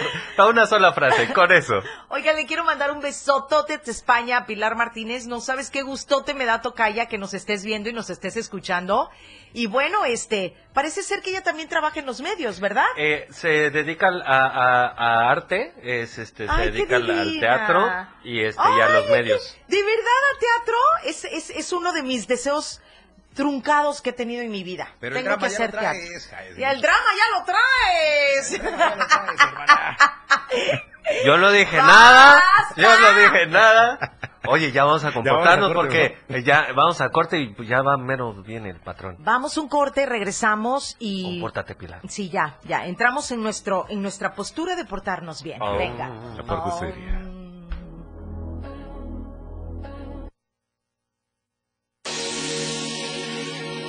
una sola frase, con eso. Oiga, le quiero mandar un besotote de España a Pilar Martínez. No sabes qué gustote me da Tocaya que nos estés viendo y nos estés escuchando. Y bueno, este, parece ser que ella también trabaja en los medios, ¿verdad? Eh, se dedica al- a, a- a arte, es este, se Ay, dedica al, teatro y este y a los medios. ¿De verdad al teatro? Es, es, es uno de mis deseos truncados que he tenido en mi vida. Pero el Tengo drama que ya lo hacer teatro. traes, Jair. Y el drama ya lo traes. Yo no dije nada, yo no dije nada. Oye, ya vamos a vamos a comportarnos corte, porque ya vamos a corte y pues ya va menos bien el patrón. Vamos un corte, regresamos y Compórtate, Pilar. sí ya, ya entramos en nuestro en nuestra postura de portarnos bien. Oh. Venga. La parte seria.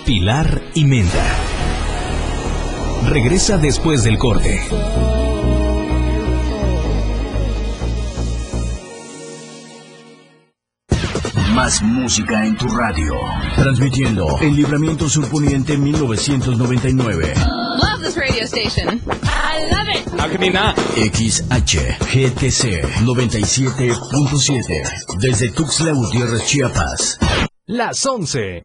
Pilar y Menda. Regresa después del corte. Más música en tu radio. Transmitiendo el Libramiento Surponiente 1999. Love this radio station. I love it. How can not? XHGTC 97.7. Desde Tuxtla Gutiérrez, Chiapas. Las 11.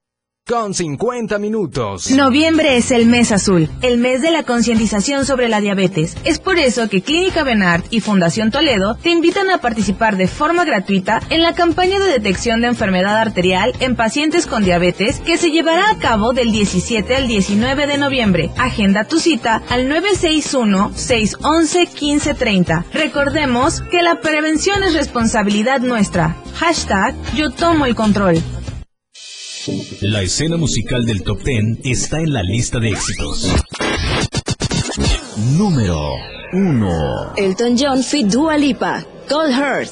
Con 50 minutos. Noviembre es el mes azul, el mes de la concientización sobre la diabetes. Es por eso que Clínica Benart y Fundación Toledo te invitan a participar de forma gratuita en la campaña de detección de enfermedad arterial en pacientes con diabetes que se llevará a cabo del 17 al 19 de noviembre. Agenda tu cita al 961-611-1530. Recordemos que la prevención es responsabilidad nuestra. Hashtag yo tomo el control. La escena musical del top 10 está en la lista de éxitos. Número 1. Elton John fit Dua Lipa. Cold Heart.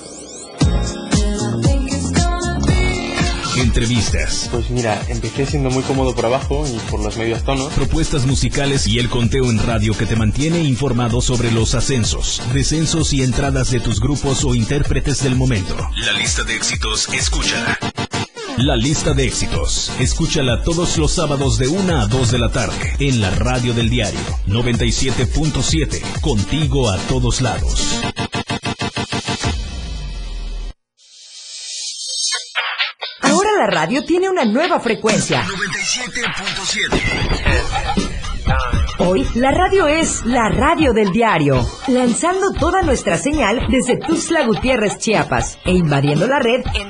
Entrevistas, Pues mira, empecé siendo muy cómodo por abajo y por los medios tonos. propuestas musicales y el conteo en radio que te mantiene informado sobre los ascensos, descensos y entradas de tus grupos o intérpretes del momento. La lista de éxitos, escúchala. La lista de éxitos, escúchala todos los sábados de 1 a 2 de la tarde en la radio del diario 97.7, contigo a todos lados. Ahora la radio tiene una nueva frecuencia. 97.7. Hoy la radio es la radio del diario, lanzando toda nuestra señal desde Tuxtla Gutiérrez, Chiapas, e invadiendo la red en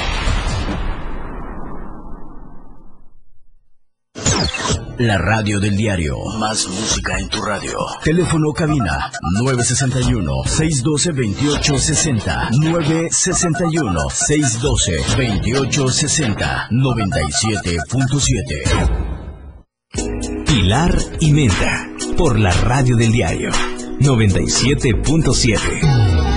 La radio del diario. Más música en tu radio. Teléfono cabina 961-612-2860. 961-612-2860. 97.7. Pilar y Menda, por la radio del diario 97.7.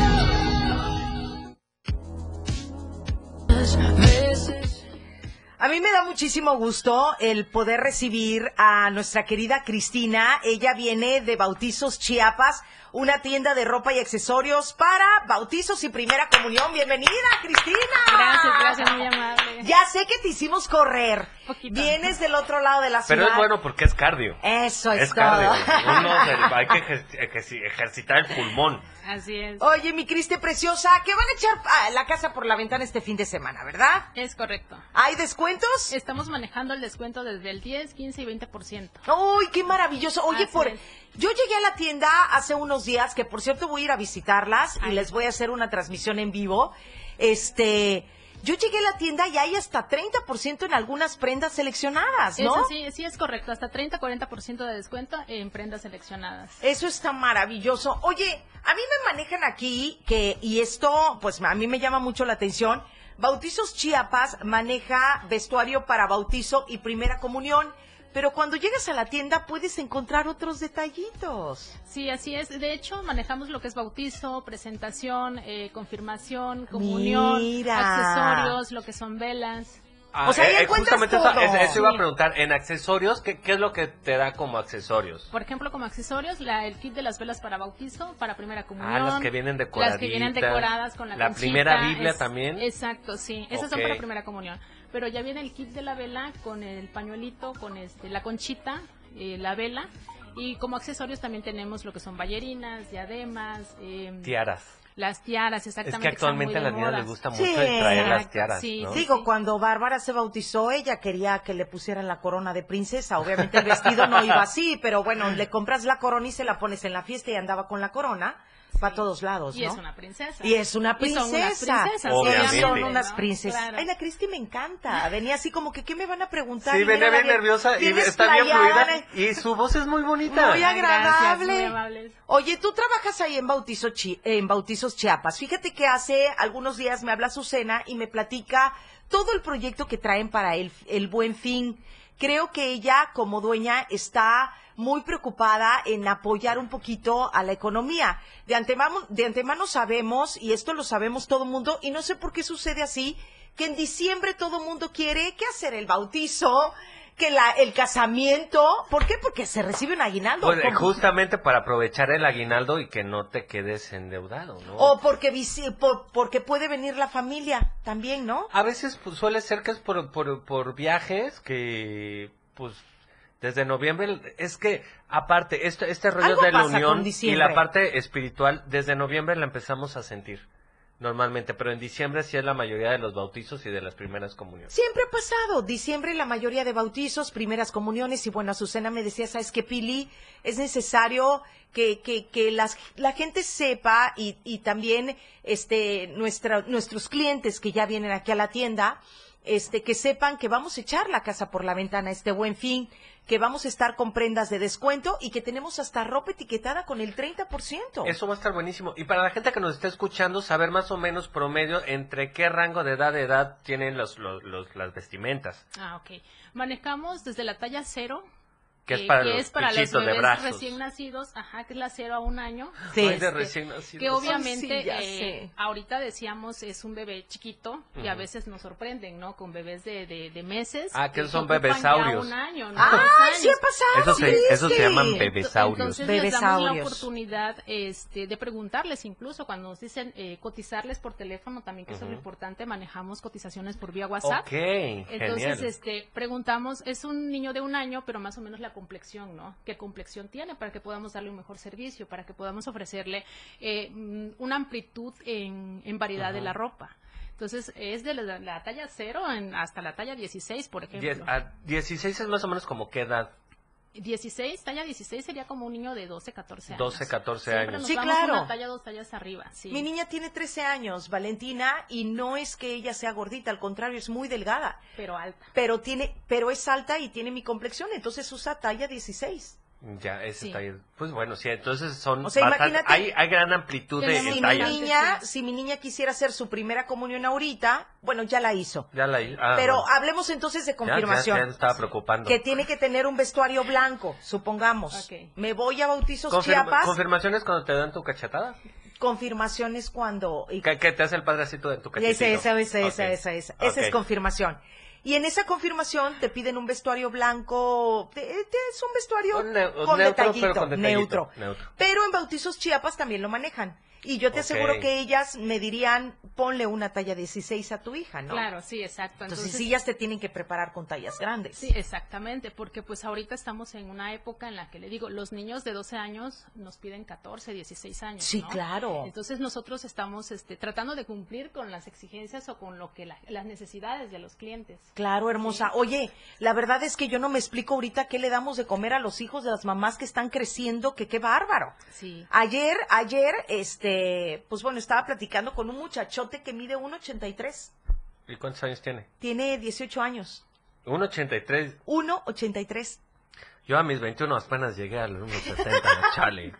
A mí me da muchísimo gusto el poder recibir a nuestra querida Cristina. Ella viene de Bautizos Chiapas, una tienda de ropa y accesorios para bautizos y primera comunión. Bienvenida, Cristina. Gracias, gracias, muy amable. Ya sé que te hicimos correr. Vienes del otro lado de la ciudad. Pero es bueno porque es cardio. Eso es, Es cardio. todo. Uno se- hay que ejer- ejer- ejercitar el pulmón. Así es. Oye, mi Cristi preciosa, que van a echar ah, la casa por la ventana este fin de semana, ¿verdad? Es correcto. ¿Hay descuentos? Estamos manejando el descuento desde el 10, 15 y 20%. ¡Uy, qué maravilloso! Oye, Así por... es. Yo llegué a la tienda hace unos días, que por cierto voy a ir a visitarlas y les voy a hacer una transmisión en vivo. Este, yo llegué a la tienda y hay hasta 30% en algunas prendas seleccionadas, ¿no? Eso sí, sí es correcto. Hasta 30-40% de descuento en prendas seleccionadas. Eso está maravilloso. Oye, a mí me manejan aquí que, y esto, pues a mí me llama mucho la atención, Bautizos Chiapas maneja vestuario para bautizo y primera comunión, pero cuando llegas a la tienda puedes encontrar otros detallitos. Sí, así es. De hecho, manejamos lo que es bautizo, presentación, eh, confirmación, comunión, Mira. accesorios, lo que son velas. Ah, O sea, eh, eh, encuentras justamente eso, todo. eso- eso iba a preguntar. En accesorios, ¿qué, qué es lo que te da como accesorios? Por ejemplo, como accesorios, la, el kit de las velas para bautizo, para primera comunión. Ah, las que vienen Las que vienen decoradas con la La conchita, primera Biblia es- también. Exacto, sí. Esas son para primera comunión. Pero ya viene el kit de la vela con el pañuelito, con este la conchita, eh, la vela. Y como accesorios también tenemos lo que son ballerinas, diademas, eh, Tiaras. Las tiaras, Es exactamente. que están muy actualmente a las niñas les gusta mucho Sí. el traer las tiaras. sí, ¿no? Digo, cuando Bárbara se bautizó, ella quería que le pusieran la corona de princesa. Obviamente el vestido no iba así, pero bueno, le compras la corona y se la pones en la fiesta y andaba con la corona para todos lados, ¿no? Y es una princesa. Y es una Y son unas princesa. princesas, Obviamente. son unas ¿no? princesas. Claro. Ay, la Cristi me encanta. Venía así como que, ¿qué me van a preguntar? Sí, Y venía bien nerviosa y está bien fluida. Y su voz es muy bonita. Muy gracias, agradable. muy. Oye, tú trabajas ahí en, Bautizo Chi- en Chiapas. Fíjate que hace algunos días me habla Susana y me platica todo el proyecto que traen para el, el buen fin. creo que ella como dueña está muy preocupada en apoyar un poquito a la economía. De antemano, de antemano sabemos, y esto lo sabemos todo el mundo, y no sé por qué sucede así, que en diciembre todo el mundo quiere que hacer el bautizo, que la, el casamiento. ¿Por qué? Porque se recibe un aguinaldo. Pues, ¿Cómo? justamente para aprovechar el aguinaldo y que no te quedes endeudado, ¿no? O porque, visi- por- porque puede venir la familia también, ¿no? A veces pues, suele ser que es por, por, por viajes que, pues, desde noviembre, es que, aparte, este, este rollo Algo de la unión y la parte espiritual, desde noviembre la empezamos a sentir, normalmente, pero en diciembre sí es la mayoría de los bautizos y de las primeras comuniones. Siempre ha pasado. Diciembre, la mayoría de bautizos, primeras comuniones. Y bueno, Azucena me decía, ¿sabes qué, Pili? Es necesario que, que, que las, la gente sepa y, y también este, nuestra, nuestros clientes que ya vienen aquí a la tienda, este, que sepan que vamos a echar la casa por la ventana este buen fin, que vamos a estar con prendas de descuento y que tenemos hasta ropa etiquetada con el 30%. Eso va a estar buenísimo. Y para la gente que nos está escuchando, saber más o menos promedio entre qué rango de edad de edad tienen los, los, los- las vestimentas. Ah, ok. Manejamos desde la talla cero. Que es para los es para los pichitos de bebés brazos. recién nacidos, ajá, que es la cero a un año. Sí. De Este, recién nacidos. Que obviamente, sí, eh, ahorita decíamos, es un bebé chiquito y a veces nos sorprenden, ¿no? Con bebés de, de, de meses. Ah, que son bebesaurios. un año, ¿no? ¡Ah, sí ha pasado! Eso se, sí, eso se sí. llaman bebesaurios. Entonces les damos la Bebesaurios. oportunidad este, de preguntarles incluso cuando nos dicen eh, cotizarles por teléfono también, que eso es lo importante, manejamos cotizaciones por vía WhatsApp. Ok, Entonces, genial. este, preguntamos, es un niño de un año, pero más o menos la complexión, ¿no? ¿Qué complexión tiene para que podamos darle un mejor servicio, para que podamos ofrecerle eh, mm, una amplitud en, en variedad de la ropa? Entonces, es de la, la talla 0 en- hasta la talla 16, por ejemplo. Diez- a 16 es más o menos como qué edad. 16, talla 16 sería como un niño de 12, 14 años. 12, 14 Siempre años. nos Sí, vamos claro. una talla, dos tallas arriba, sí. Mi niña tiene 13 años, Valentina, y no es que ella sea gordita, al contrario, es muy delgada. Pero alta. Pero tiene, pero es alta y tiene mi complexión, entonces usa talla 16. Ya, ese Sí. está ahí. Pues bueno, sí, entonces son O sea, bastante- imagínate- hay, hay gran amplitud de Si mi niña, si mi niña quisiera hacer su primera comunión ahorita, bueno, ya la hizo. Ya la hi- ah, Pero bueno. hablemos entonces de Ya, confirmación. Ya, ya me estaba preocupando. Que tiene que tener un vestuario blanco, supongamos. Ok. Me voy a bautizos Confirma- Chiapas, ¿Confirmaciones cuando te dan tu cachetada? confirmaciones cuando... y- ¿Qué, qué te hace el padrecito de tu cachetito? esa, esa, esa, Ok. esa, esa, esa. Esa es confirmación. Y en esa confirmación te piden un vestuario blanco, te- te- es un vestuario Un con, neutro, detallito, pero con detallito, neutro. neutro. Pero en bautizos Chiapas también lo manejan. Y yo te aseguro que ellas me dirían, ponle una talla 16 a tu hija, ¿no? Claro, sí, exacto. Entonces, Entonces, sí, ellas te tienen que preparar con tallas grandes. Sí, exactamente, porque pues ahorita estamos en una época en la que le digo, los niños de 12 años nos piden 14, 16 años. Sí, ¿no? claro. Entonces nosotros estamos este, tratando de cumplir con las exigencias o con lo que la- las necesidades de los clientes. Claro, hermosa. Oye, la verdad es que yo no me explico ahorita qué le damos de comer a los hijos de las mamás que están creciendo, que qué bárbaro. Sí. Ayer, ayer, este, pues bueno, estaba platicando con un muchachote que mide 1.83. ¿Y cuántos años tiene? Tiene 18 años. 1.83. 1.83. Yo a mis 21 apenas llegué a los 1.70, chale.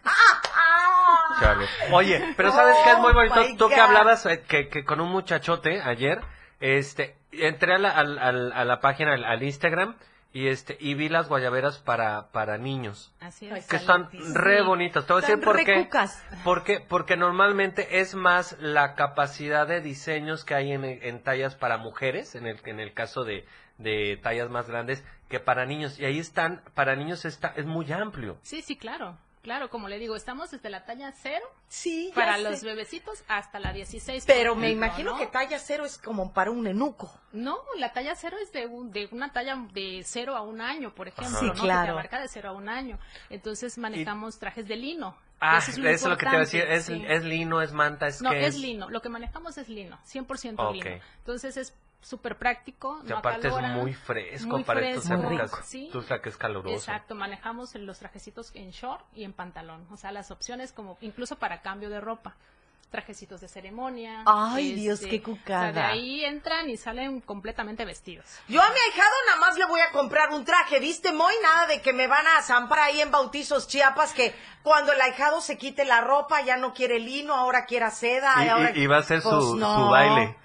Chale. Oye, pero ¿sabes qué es muy Oh, bonito? Tú que hablabas eh, que, que con un muchachote ayer, este, entré a la, al- al- a la página, al, al Instagram, y este, y vi las guayaberas para, para niños. Así Ay, es. Que están re bonitas. Te voy a decir por qué. cucas. ¿Por qué? Porque normalmente es más la capacidad de diseños que hay en, en tallas para mujeres, en el, en el caso de, de tallas más grandes, que para niños. Y ahí están, para niños está, es muy amplio. Sí, sí, claro. Claro, como le digo, estamos desde la talla 0 Sí, para sé. los bebecitos hasta la 16. Pero me ejemplo, imagino ¿no? que talla cero es como para un enuco. No, la talla cero es de, un- de una talla de cero a un año, por ejemplo, Sí, ¿no? Que claro. te abarca de cero a un año. Entonces manejamos trajes de lino. Ah, Eso es es lo que te iba a decir. Es, sí. es lino, es manta, es No, que es lino. Lo que manejamos es lino, 100% Ok. lino. Entonces es súper práctico. Y no aparte es muy fresco muy para estas fresco, épocas. sí. Tú sabes que es caluroso. Exacto, manejamos los trajecitos en short y en pantalón. O sea, las opciones como incluso para cambio de ropa. Trajecitos de ceremonia. este, Ay, Dios, qué o sea, cucada. de ahí entran y salen completamente vestidos. Yo a mi ahijado nada más le voy a comprar un traje, ¿viste, Moy? Nada de que me van a zampar ahí en bautizos Chiapas, que cuando el ahijado se quite la ropa ya no quiere lino, ahora quiere seda. Y- ahora... y- y va a ser su- Pues su baile.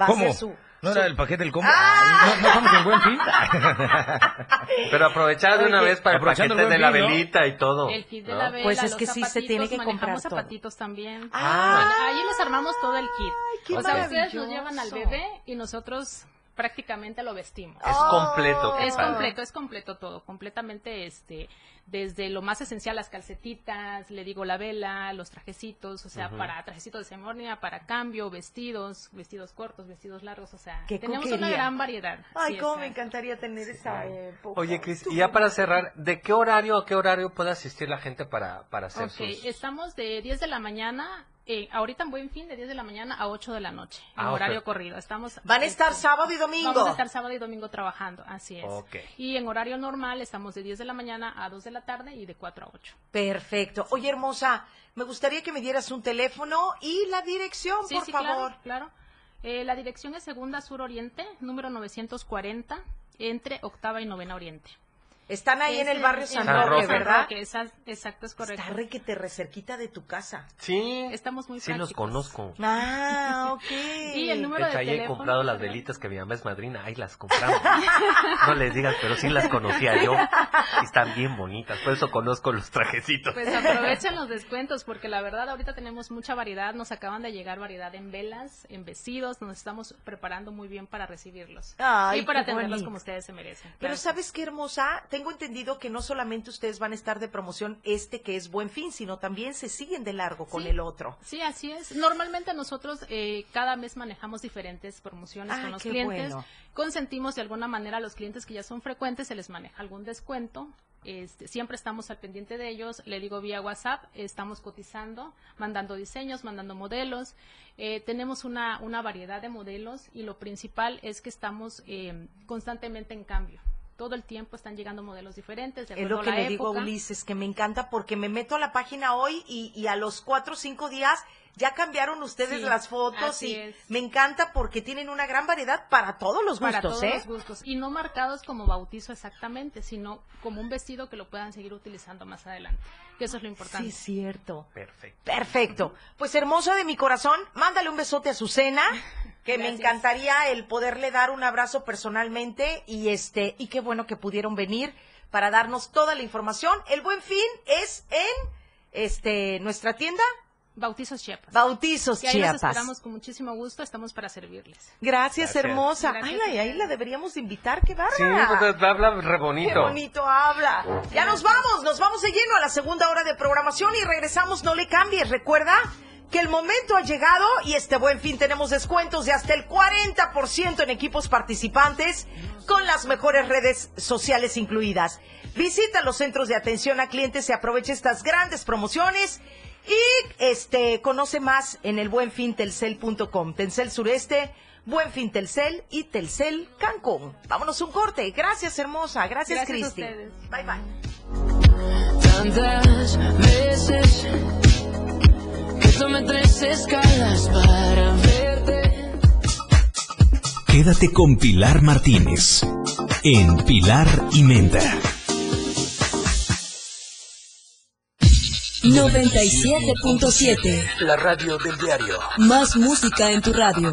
Va ¿Cómo? a ser su... ¿No era el paquete del combo? Ay, ¿No, no estamos en buen fin? Pero aprovechar de una vez para el paquete el de la velita y todo. El kit de ¿no? la vela, Pues es que sí se tiene que comprar todo. zapatitos también. Ah. Ahí les armamos todo el kit. qué o sea, ustedes nos llevan al bebé y nosotros prácticamente lo vestimos. Es completo, Es padre. completo, es completo todo, completamente este desde lo más esencial las calcetitas, le digo la vela, los trajecitos, o sea, para trajecitos de ceremonia, para cambio, vestidos, vestidos cortos, vestidos largos, o sea, Qué tenemos coquería. una gran variedad. Ay, Sí, cómo me encantaría tener esa época. Oye, Cris, y ya para cerrar, ¿de qué horario a qué horario puede asistir la gente para, para hacer Ok, sus... estamos de 10 de la mañana, eh, ahorita en Buen Fin, de 10 de la mañana a 8 de la noche, en Ah, horario corrido. Estamos, Van a estar este, sábado y domingo. Vamos a estar sábado y domingo trabajando, así es. Y en horario normal estamos de 10 de la mañana a 2 de la tarde y de 4 a 8. Perfecto. Oye, hermosa, me gustaría que me dieras un teléfono y la dirección, Sí, por sí, favor. claro, claro. Eh, la dirección es Segunda Sur Oriente, número 940, entre Octava y Novena Oriente. Están ahí Es en el barrio San, San Roque, Roque. ¿verdad? Roque, esa- exacto, es correcto. Está re que te recerquita de tu casa. Sí, Estamos muy sí los conozco. Ah, ok. Y el número De hecho, de ahí he teléfono, comprado las velitas que mi mamá es madrina, ahí las compramos. No les digas, pero sí las conocía yo. Y están bien bonitas, por eso conozco los trajecitos. Pues aprovechen los descuentos porque la verdad ahorita tenemos mucha variedad, nos acaban de llegar variedad en velas, en vestidos, nos estamos preparando muy bien para recibirlos Ay, y para atenderlos bonito. como ustedes se merecen. Pero claro. ¿sabes qué, hermosa? Tengo entendido que no solamente ustedes van a estar de promoción este que es Buen Fin, sino también se siguen de largo con Sí. el otro. Sí, así es. Normalmente nosotros eh, cada mes manejamos diferentes promociones Ah, con los clientes. bueno. Consentimos de alguna manera a los clientes que ya son frecuentes, se les maneja algún descuento. Este, siempre estamos al pendiente de ellos. Le digo vía WhatsApp, estamos cotizando, mandando diseños, mandando modelos. Eh, tenemos una, una variedad de modelos y lo principal es que estamos eh, constantemente en cambio. Todo el tiempo están llegando modelos diferentes. De Es lo a que la le digo a. Ulises, que me encanta porque me meto a la página hoy y, y a los cuatro o cinco días ya cambiaron ustedes Sí, las fotos así y es. me encanta porque tienen una gran variedad para todos los gustos, para todos ¿eh? los gustos y no marcados como bautizo exactamente, sino como un vestido que lo puedan seguir utilizando más adelante. Que eso es lo importante. Sí, cierto. Perfecto. Perfecto. Pues hermosa de mi corazón, mándale un besote a Susana, que me encantaría el poderle dar un abrazo personalmente y este y qué bueno que pudieron venir para darnos toda la información. El Buen Fin es en este nuestra tienda Bautizos Chiapas. Bautizos y ahí los Chiapas. esperamos con muchísimo gusto, estamos para servirles. Gracias, Gracias. hermosa. Gracias ay, a ay, ay, ustedes. la deberíamos de invitar, qué Sí, bárbara. pues, habla re Qué bonito. bonito habla. Ya nos vamos, nos vamos de lleno a la segunda hora de programación y regresamos, no le cambies. Recuerda que el momento ha llegado y este buen fin tenemos descuentos de hasta el 40% en equipos participantes con las mejores redes sociales incluidas. Visita los centros de atención a clientes y aprovecha estas grandes promociones y este conoce más en el buenfintelcel.com. Telcel Sureste, Buen Fin Telcel y Telcel Cancún. Vámonos un corte. Gracias, hermosa. Gracias, Gracias a Cristi. ustedes. Bye bye. Tantas veces tomé tres escalas para verte. Quédate con Pilar Martínez en Pilar y Menta. 97.7. La radio del diario. Más música en tu radio.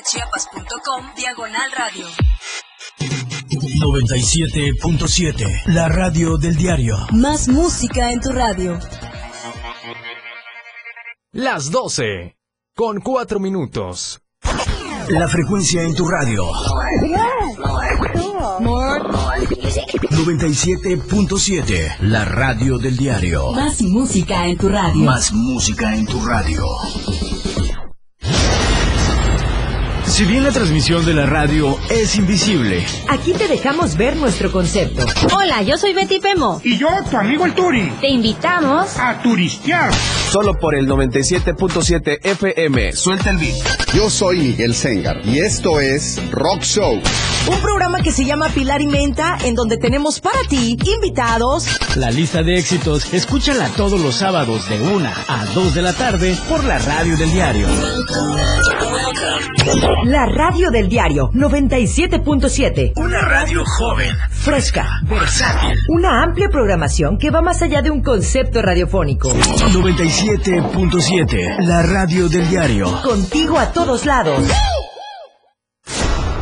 www.diariodechiapas.com Diagonal radio. 97.7. La radio del diario. Más música en tu radio. Las 12. Con 4 minutos. La frecuencia en tu radio. 97.7. La radio del diario. Más música en tu radio. Más música en tu radio. Si bien la transmisión de la radio es invisible, Aquí te dejamos ver nuestro concepto. Hola, yo soy Betty Pemo. Y yo, tu amigo el Turi. Te invitamos A turistear. Solo por el 97.7 FM. Suelta el beat. Yo soy Miguel Sengar y esto es Rock Show. Un programa que se llama Pilar y Menta, en donde tenemos para ti invitados. La lista de éxitos, escúchala todos los sábados de 1 a 2 de la tarde por la radio del diario. La radio del diario 97.7. Una radio joven, Fresca. versátil. Una amplia programación que va más allá de un concepto radiofónico. 97.7, la radio del diario. Contigo a todos lados.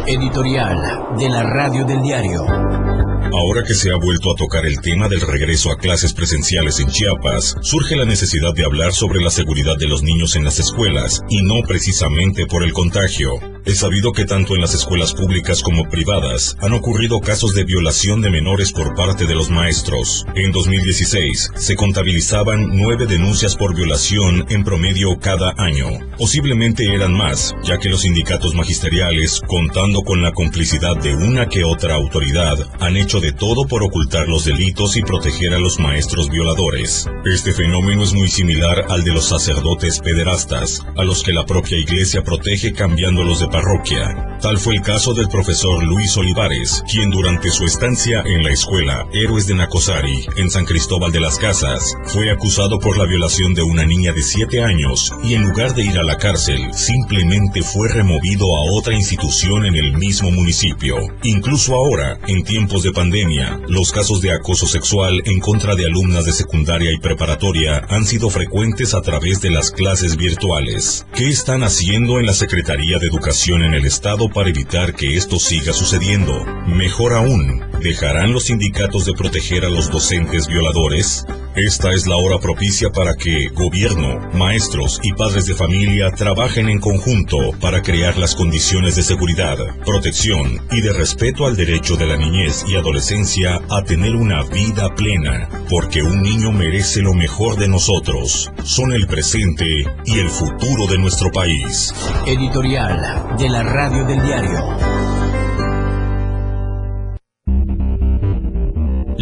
Editorial de la radio del diario. Ahora que se ha vuelto a tocar el tema del regreso a clases presenciales en Chiapas, surge la necesidad de hablar sobre la seguridad de los niños en las escuelas y no precisamente por el contagio. Es sabido que tanto en las escuelas públicas como privadas han ocurrido casos de violación de menores por parte de los maestros. En 2016 se contabilizaban nueve denuncias por violación en promedio cada año. Posiblemente eran más, ya que los sindicatos magisteriales, contando con la complicidad de una que otra autoridad, han hecho de todo por ocultar los delitos y proteger a los maestros violadores. Este fenómeno es muy similar al de los sacerdotes pederastas, a los que la propia iglesia protege cambiándolos de parroquia. Tal fue el caso del profesor Luis Olivares, quien durante su estancia en la escuela Héroes de Nacosari, en San Cristóbal de las Casas, fue acusado por la violación de una niña de 7 años y en lugar de ir a la cárcel, simplemente fue removido a otra institución en el mismo municipio. Incluso ahora, en tiempos de pandemia, los casos de acoso sexual en contra de alumnas de secundaria y preparatoria han sido frecuentes a través de las clases virtuales. ¿Qué están haciendo en la Secretaría de Educación en el Estado para evitar que esto siga sucediendo? Mejor aún, ¿dejarán los sindicatos de proteger a los docentes violadores? Esta es la hora propicia para que gobierno, maestros y padres de familia trabajen en conjunto para crear las condiciones de seguridad, protección y de respeto al derecho de la niñez y adolescencia a tener una vida plena, porque un niño merece lo mejor de nosotros. Son el presente y el futuro de nuestro país. Editorial de la radio del diario.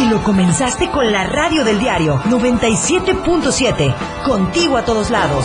Y lo comenzaste con la radio del diario 97.7. Contigo a todos lados.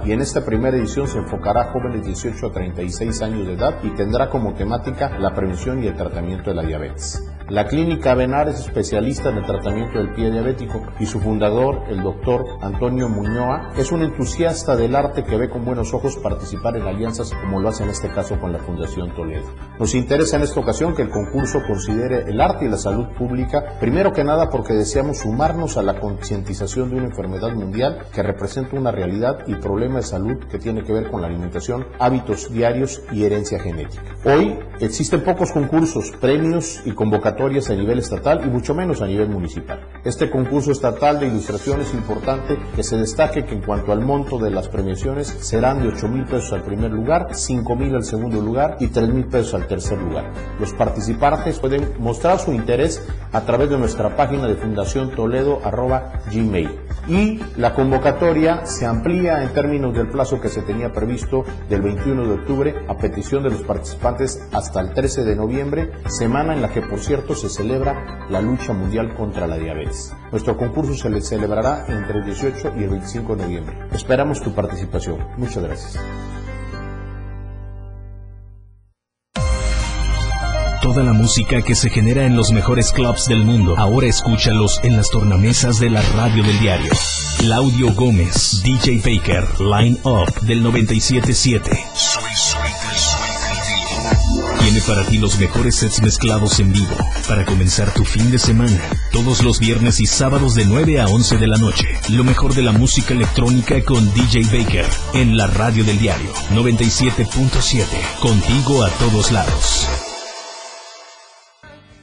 y en esta primera edición se enfocará a jóvenes de 18 a 36 años de edad y tendrá como temática la prevención y el tratamiento de la diabetes. La clínica Benar es especialista en el tratamiento del pie diabético y su fundador, el doctor Antonio Muñoa, es un entusiasta del arte que ve con buenos ojos participar en alianzas como lo hace en este caso con la Fundación Toledo. Nos interesa en esta ocasión que el concurso considere el arte y la salud pública, primero que nada porque deseamos sumarnos a la concientización de una enfermedad mundial que representa una realidad y problema de salud que tiene que ver con la alimentación, hábitos diarios y herencia genética. Hoy existen pocos concursos, premios y convocatorias convocatorias a nivel estatal y mucho menos a nivel municipal. Este concurso estatal de ilustración es importante que se destaque que en cuanto al monto de las premiaciones serán de 8 mil pesos al primer lugar, 5 mil al segundo lugar y 3 mil pesos al tercer lugar. Los participantes pueden mostrar su interés a través de nuestra página de Fundación. Y la convocatoria se amplía en términos del plazo que se tenía previsto del 21 de octubre a petición de los participantes hasta el 13 de noviembre, semana en la que por cierto se celebra la lucha mundial contra la diabetes. Nuestro concurso se le celebrará entre el 18 y el 25 de noviembre. Esperamos tu participación. Muchas gracias. Toda la música que se genera en los mejores clubs del mundo, ahora escúchalos en las tornamesas de la radio del diario. Claudio Gómez, DJ Baker, Line Up del 977. Tiene para ti los mejores sets mezclados en vivo para comenzar tu fin de semana. Todos los viernes y sábados de 9 a 11 de la noche. Lo mejor de la música electrónica con DJ Baker en la radio del diario 97.7. Contigo a todos lados.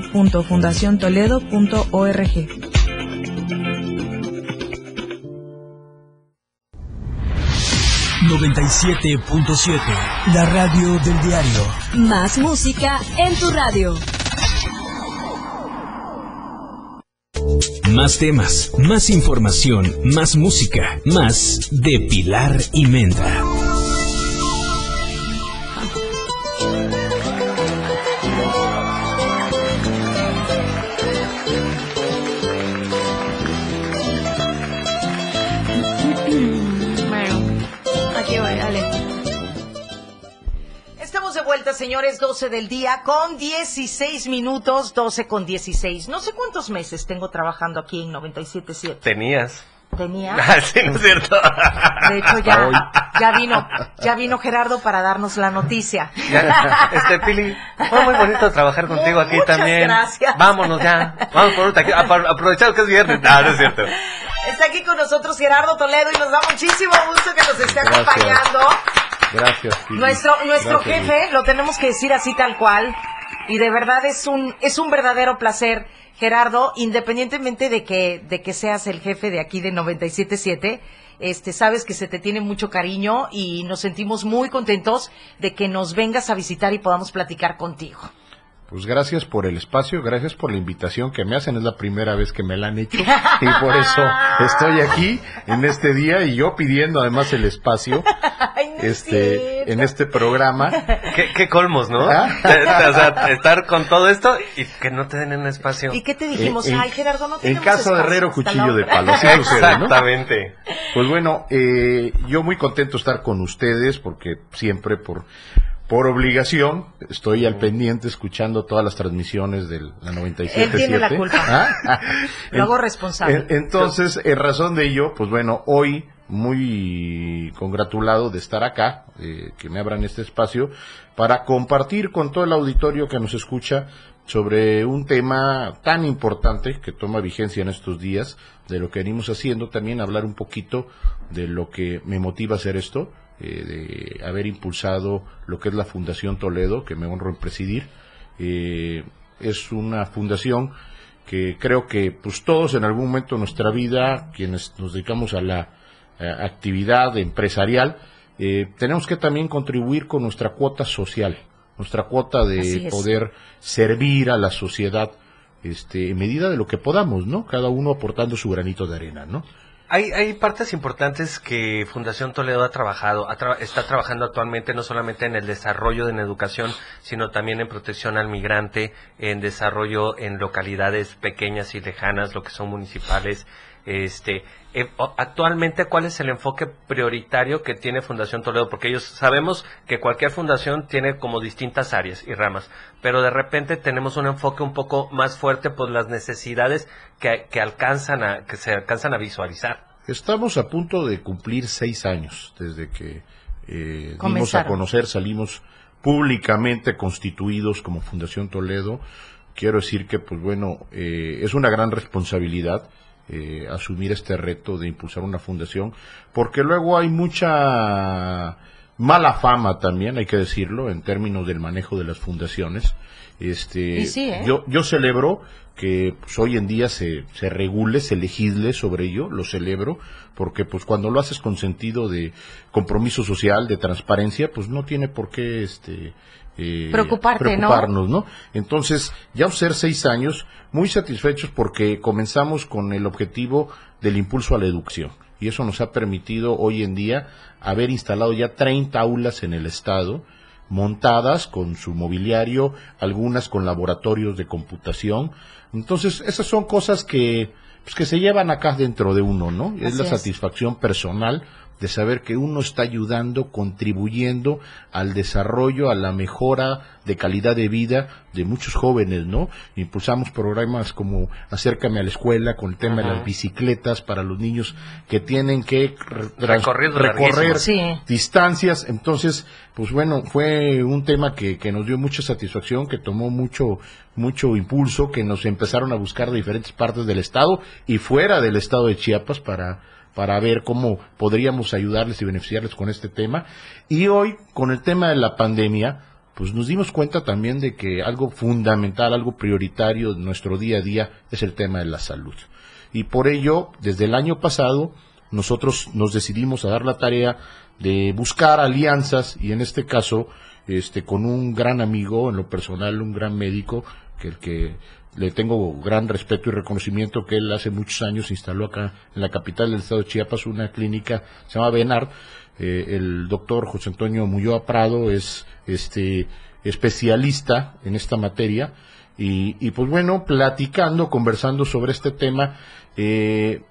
www.fundaciontoledo.org. .7 La radio del diario. Más música en tu radio. Más temas, más información, más música, más de Pilar y Menta. Vuelta, señores, 12 del día con 16 minutos, 12 con 16. No sé cuántos meses tengo trabajando aquí en 97.7. Tenías. Tenía. Ah, sí, no es cierto. De hecho, ya, ya vino, ya vino Gerardo para darnos la noticia. Ya, este Pili, fue muy bonito trabajar contigo aquí Muchas también. gracias. Vámonos ya. Vamos por un taquito. Apro- Aprovechado que es viernes. No, no es cierto. Está aquí con nosotros Gerardo Toledo y nos da muchísimo gusto que nos esté Gracias. acompañando. Gracias. Pili. Nuestro, nuestro Gracias, jefe, lo tenemos que decir así tal cual, y de verdad es un, es un verdadero placer, Gerardo, independientemente de que, de que seas el jefe de aquí de 977, este, sabes que se te tiene mucho cariño y nos sentimos muy contentos de que nos vengas a visitar y podamos platicar contigo. Pues gracias por el espacio, gracias por la invitación que me hacen. Es la primera vez que me la han hecho y por eso estoy aquí en este día y yo pidiendo además el espacio este en este programa. ¿Qué, qué colmos, ¿no? ¿Ah? O sea, estar con todo esto y que no te den un espacio. ¿Y qué te dijimos? En- Ay, Gerardo, no En caso de herrero, cuchillo de palo. Así sucede, ¿no? Exactamente. Pues bueno, eh, yo muy contento de estar con ustedes porque siempre por por obligación estoy al pendiente escuchando todas las transmisiones de la 97.7. Él tiene la culpa. ¿Ah? Lo hago responsable. En- entonces, en razón de ello, pues bueno, hoy muy congratulado de estar acá, eh, que me abran este espacio, para compartir con todo el auditorio que nos escucha sobre un tema tan importante que toma vigencia en estos días, de lo que venimos haciendo, también hablar un poquito de lo que me motiva a hacer esto, eh, de haber impulsado lo que es la Fundación Toledo, que me honro en presidir. Eh, es una fundación que creo que pues todos en algún momento de nuestra vida, quienes nos dedicamos a la actividad empresarial, eh, tenemos que también contribuir con nuestra cuota social, nuestra cuota de poder servir a la sociedad este, en medida de lo que podamos, ¿no? Cada uno aportando su granito de arena, ¿no? Hay, hay partes importantes que Fundación Toledo ha trabajado, ha tra- está trabajando actualmente no solamente en el desarrollo de la educación, sino también en protección al migrante, en desarrollo en localidades pequeñas y lejanas, lo que son municipales. Este, eh, actualmente, ¿cuál es el enfoque prioritario que tiene Fundación Toledo? Porque ellos sabemos que cualquier fundación tiene como distintas áreas y ramas, pero de repente tenemos un enfoque un poco más fuerte por las necesidades que, que alcanzan a, que se alcanzan a visualizar. Estamos a punto de cumplir seis años desde que eh, dimos a conocer, salimos públicamente constituidos como Fundación Toledo. Quiero decir que, pues bueno, eh, es una gran responsabilidad eh, asumir este reto de impulsar una fundación, porque luego hay mucha mala fama también, hay que decirlo, en términos del manejo de las fundaciones. Este, sí, ¿eh? yo, yo celebro que pues, hoy en día se, se regule, se legisle sobre ello, lo celebro, porque pues cuando lo haces con sentido de compromiso social, de transparencia, pues no tiene por qué este eh, Preocuparte, ¿no? preocuparnos, ¿no? Entonces, ya ser seis años, muy satisfechos porque comenzamos con el objetivo del impulso a la educación. Y eso nos ha permitido hoy en día haber instalado ya 30 aulas en el estado, montadas con su mobiliario, algunas con laboratorios de computación. Entonces, esas son cosas que, pues, que se llevan acá dentro de uno, ¿no? es Así la es. satisfacción personal de saber que uno está ayudando, contribuyendo al desarrollo, a la mejora de calidad de vida de muchos jóvenes, ¿no? Impulsamos programas como Acércame a la escuela con el tema de las bicicletas para los niños que tienen que recorrer. Sí. distancias. Entonces, pues bueno, fue un tema que, que nos dio mucha satisfacción, que tomó mucho, mucho impulso, que nos empezaron a buscar de diferentes partes del estado y fuera del estado de Chiapas para, para ver cómo podríamos ayudarles y beneficiarles con este tema. Y hoy, con el tema de la pandemia, pues nos dimos cuenta también de que algo fundamental, algo prioritario de nuestro día a día es el tema de la salud. Y por ello, desde el año pasado, nosotros nos decidimos a dar la tarea de buscar alianzas y en este caso, este, con un gran amigo, en lo personal, un gran médico, que el que le tengo gran respeto y reconocimiento que él hace muchos años instaló acá en la capital del estado de Chiapas una clínica, se llama Benar, eh, el doctor José Antonio Mulloa Prado es este especialista en esta materia y, y, pues bueno, platicando, conversando sobre este tema, eh,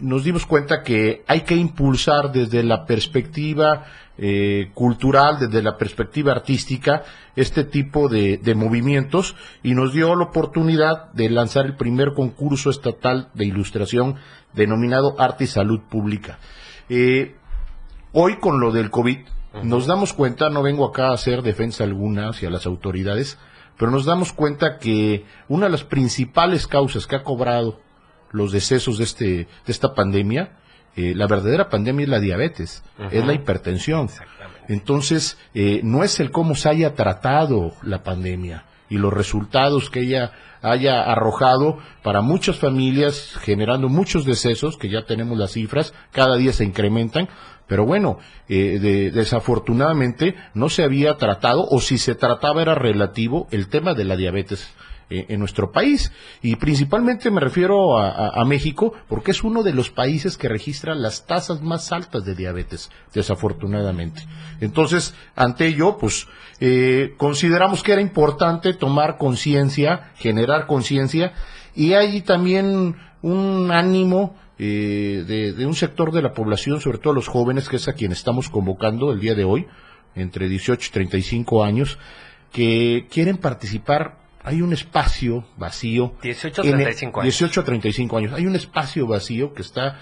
nos dimos cuenta que hay que impulsar desde la perspectiva eh, cultural, desde la perspectiva artística, este tipo de, de movimientos y nos dio la oportunidad de lanzar el primer concurso estatal de ilustración denominado Arte y Salud Pública. Eh, hoy con lo del COVID nos damos cuenta, no vengo acá a hacer defensa alguna hacia las autoridades, pero nos damos cuenta que una de las principales causas que ha cobrado los decesos de, este, de esta pandemia, eh, la verdadera pandemia es la diabetes, es la hipertensión. Entonces, eh, no es el cómo se haya tratado la pandemia y los resultados que ella haya arrojado para muchas familias, generando muchos decesos, que ya tenemos las cifras, cada día se incrementan, pero bueno, eh, de- desafortunadamente no se había tratado, o si se trataba era relativo, el tema de la diabetes eh, en nuestro país. Y principalmente me refiero a, México, porque es uno de los países que registra las tasas más altas de diabetes, desafortunadamente. Entonces, ante ello, pues, eh, consideramos que era importante tomar conciencia, generar conciencia, y hay también un ánimo eh, de, de un sector de la población, sobre todo los jóvenes, que es a quien estamos convocando el día de hoy, entre 18 y 35 años, que quieren participar. Hay un espacio vacío. 18 en el- 35 años. 18 a 35 años. Hay un espacio vacío que está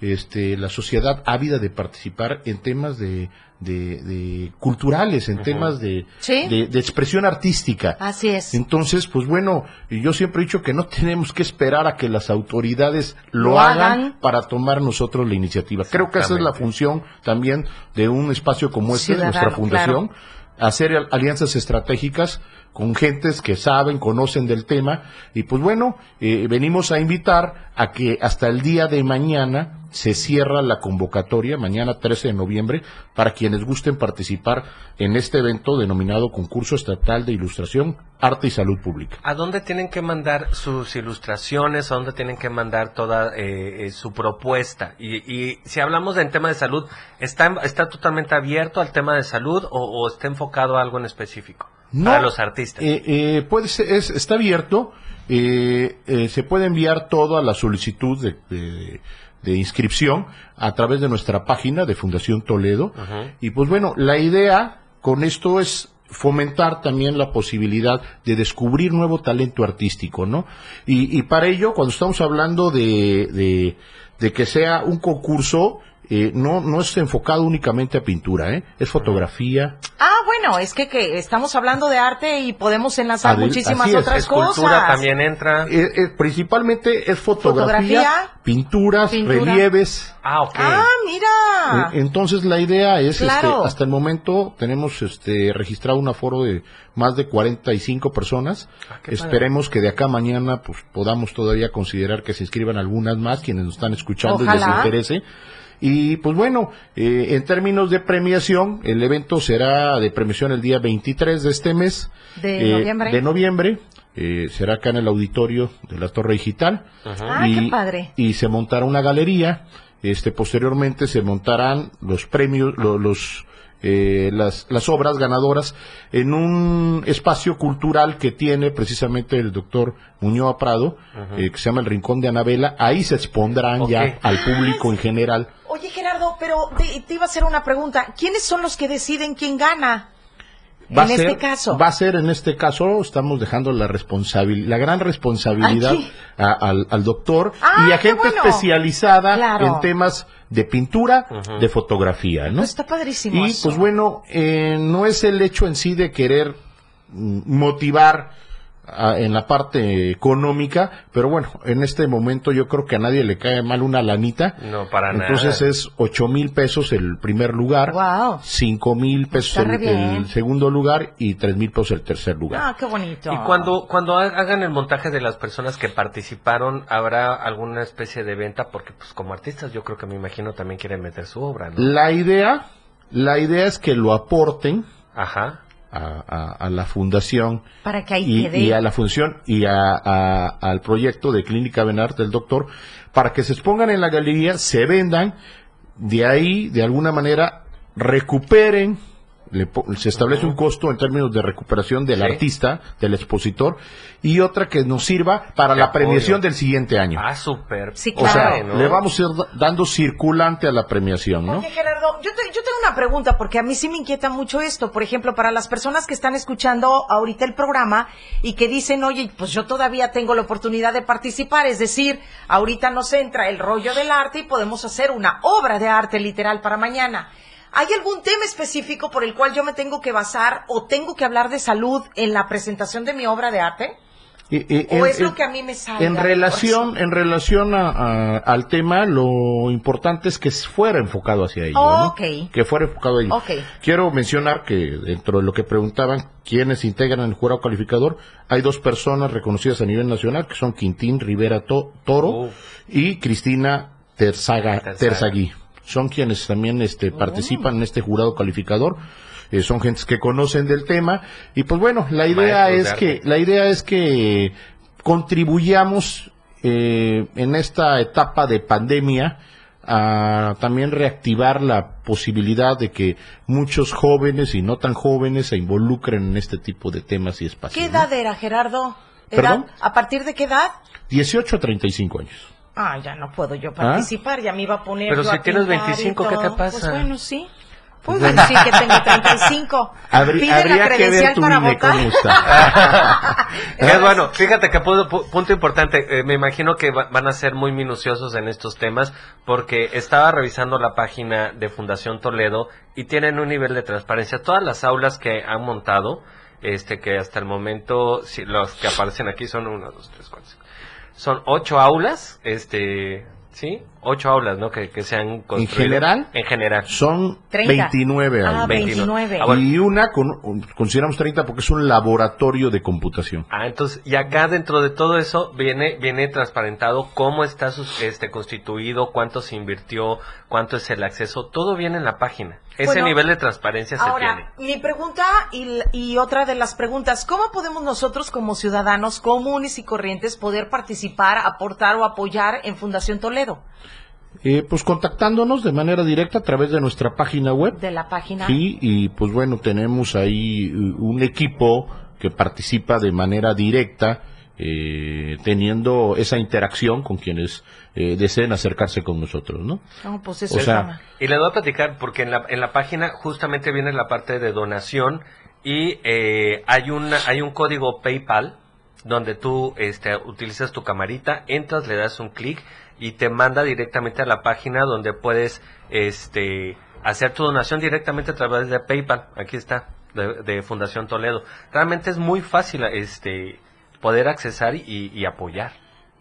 este, la sociedad ávida de participar en temas de, de- de culturales, en temas de, Sí. de, de expresión artística. Así es. Entonces, pues bueno, y yo siempre he dicho que no tenemos que esperar a que las autoridades lo, Lo hagan, hagan. para tomar nosotros la iniciativa. Creo que esa es la función también de un espacio como este, de nuestra fundación, hacer al- alianzas estratégicas con gentes que saben, conocen del tema, y pues bueno, eh, venimos a invitar a que hasta el día de mañana se cierra la convocatoria mañana 13 de noviembre para quienes gusten participar en este evento denominado Concurso Estatal de Ilustración, Arte y Salud Pública. ¿A dónde tienen que mandar sus ilustraciones? ¿A dónde tienen que mandar toda eh, eh, su propuesta? Y, y si hablamos del tema de salud, ¿está, ¿está totalmente abierto al tema de salud o, o está enfocado a algo en específico? Para los artistas. eh, eh, puede ser- es- está abierto. eh, se puede enviar todo a la solicitud de, de- de inscripción a través de nuestra página de Fundación Toledo. Y pues bueno, la idea con esto es fomentar también la posibilidad de descubrir nuevo talento artístico, ¿no? Y, y para ello, cuando estamos hablando de, de, de que sea un concurso, eh, no, no es enfocado únicamente a pintura, ¿eh? Es fotografía, Ah, bueno, es que, que estamos hablando de arte y podemos enlazar Adel- muchísimas así es. otras Escultura cosas. también entra. Eh, eh, principalmente es fotografía, Fotografía, pinturas, pintura. relieves. Ah, ok. Ah, mira. Eh, entonces la idea es, Claro. este, hasta el momento tenemos este, registrado un aforo de más de 45 personas. Ah, Esperemos que de acá a mañana pues podamos todavía considerar que se inscriban algunas más quienes nos están escuchando y les interese. Y pues bueno, eh, en términos de premiación, el evento será de premiación el día 23 de este mes. De eh, noviembre. De noviembre. eh, será acá en el auditorio de la Torre Digital. Ah, qué y, padre. y se montará una galería. Este, posteriormente se montarán los premios, lo- los, eh, las, las obras ganadoras en un espacio cultural que tiene precisamente el doctor Muñoz Prado, eh, que se llama el Rincón de Anabela. Ahí se expondrán ya al público en general. Oye, Gerardo, pero te, te iba a hacer una pregunta. ¿Quiénes son los que deciden quién gana? Va en a ser, este caso. Va a ser en este caso, estamos dejando la responsabilidad, la gran responsabilidad a- al, al doctor Ah, y a gente bueno. especializada Claro. en temas de pintura, de fotografía, ¿no? Pues está padrísimo. Y eso. pues bueno, eh, no es el hecho en sí de querer mm, motivar en la parte económica, pero bueno, en este momento yo creo que a nadie le cae mal una lanita. No, para Entonces nada. es ocho mil pesos el primer lugar, Wow. cinco mil pesos el, el segundo lugar y tres mil pesos el tercer lugar. Ah, qué bonito. Y cuando, cuando ha- hagan el montaje de las personas que participaron, ¿habrá alguna especie de venta? Porque pues como artistas yo creo que me imagino también quieren meter su obra, ¿no? La idea, la idea es que lo aporten Ajá. A, a- a la fundación Para que y, a la función y a- al proyecto de Clínica Benart del doctor para que se expongan en la galería, se vendan, de ahí, de alguna manera, recuperen, le po- se establece un costo en términos de recuperación del Sí. artista, del expositor, y otra que nos sirva para De la apoyo. premiación del siguiente año. Ah, súper. Sí, o sea, claro. ¿no? le vamos a ir da- dando circulante a la premiación, ¿no? Oye, Gerardo, yo, te- yo tengo una pregunta porque a mí sí me inquieta mucho esto. Por ejemplo, para las personas que están escuchando ahorita el programa y que dicen, oye, pues yo todavía tengo la oportunidad de participar, es decir, ahorita nos entra el rollo del arte y podemos hacer una obra de arte literal para mañana. ¿Hay algún tema específico por el cual yo me tengo que basar o tengo que hablar de salud en la presentación de mi obra de arte? ¿O en- es lo que a mí me salga? En relación, en relación a- a- al tema, lo importante es que fuera enfocado hacia ello. ¿no? Ok. Que fuera enfocado a ello. Ok. Quiero mencionar que dentro de lo que preguntaban quiénes integran el jurado calificador, hay dos personas reconocidas a nivel nacional, que son Quintín Rivera To- Toro y Cristina Terzaga, Terzaga. Terzagui. Son quienes también este, participan en este jurado calificador. Eh, son gentes que conocen del tema y pues bueno la idea Maestros es que la idea es que contribuyamos eh, en esta etapa de pandemia a también reactivar la posibilidad de que muchos jóvenes y no tan jóvenes se involucren en este tipo de temas y espacios. ¿Qué ¿no? edad era, Gerardo? ¿Edad? ¿Perdón? ¿A partir de qué edad? 18 a 35 años. Ah, ya no puedo yo participar, ya me iba a poner Pero yo si a tienes pintar y 25, ¿qué te todo. pasa? Pues bueno, sí. Pues bueno, sí que tengo 35. Habrí- Pide la habría que ver credencial tu para votar. Es bueno, fíjate que pu- pu- punto importante, eh, me imagino que va- van a ser muy minuciosos en estos temas porque estaba revisando la página de Fundación Toledo y tienen un nivel de transparencia. Todas las aulas que han montado, este que hasta el momento, si los que aparecen aquí son uno, dos, tres, cuatro, cinco. Son ocho aulas, este, ¿sí? Ocho aulas, ¿no? Que, que se han construido. general? En general. Son 30. 29 Ah, aulas. 29. Ah, bueno. Y una, con, consideramos 30 porque es un laboratorio de computación. Ah, entonces, y acá dentro de todo eso viene viene transparentado cómo está sus- este constituido, cuánto se invirtió, cuánto es el acceso, todo viene en la página. Ese Bueno, nivel de transparencia se tiene. Ahora, mi pregunta y, y otra de las preguntas, ¿cómo podemos nosotros como ciudadanos comunes y corrientes poder participar, aportar o apoyar en Fundación Toledo? Eh, pues contactándonos de manera directa a través de nuestra página web. De la página. Sí, y pues bueno, tenemos ahí eh, un equipo que participa de manera directa, eh, teniendo esa interacción con quienes eh, deseen acercarse con nosotros, ¿no? No, pues eso O sea, Y les voy a platicar porque en la, en la página justamente viene la parte de donación y eh, hay, una, hay un código PayPal donde tú este, utilizas tu camarita, entras, le das un clic y te manda directamente a la página donde puedes este, hacer tu donación directamente a través de PayPal. Aquí está, de, de Fundación Toledo. Realmente es muy fácil este, poder accesar y, y apoyar.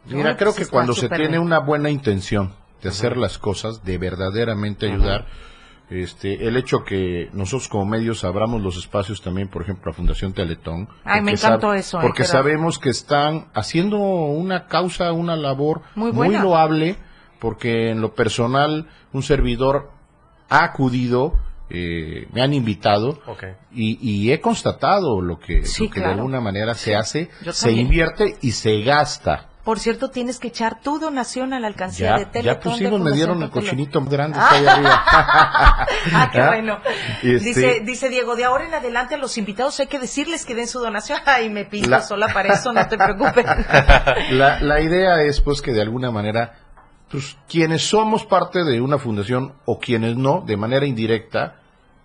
Mira, No, creo pues que cuando se tiene bien. una buena intención de hacer las cosas, de verdaderamente ayudar, este, el hecho que nosotros como medios abramos los espacios también, por ejemplo, a Fundación Teletón. Ay, me porque encantó eso, eh, Porque sabemos que están haciendo una causa, una labor Muy loable, porque en lo personal un servidor ha acudido, eh, me han invitado y, y he constatado lo que, Sí, lo que claro. de alguna manera se hace, Yo se también. invierte y se gasta. Por cierto, tienes que echar tu donación a la alcancía Ya, de Teletón. ya hijos me dieron el cochinito grande está ahí arriba. Ah, qué ¿Ah? bueno. Este- Dice, dice Diego, de ahora en adelante a los invitados hay que decirles que den su donación. Ay, me pinto La- sola para eso, no te preocupes. la, la idea es pues que de alguna manera, quienes somos parte de una fundación o quienes no, de manera indirecta,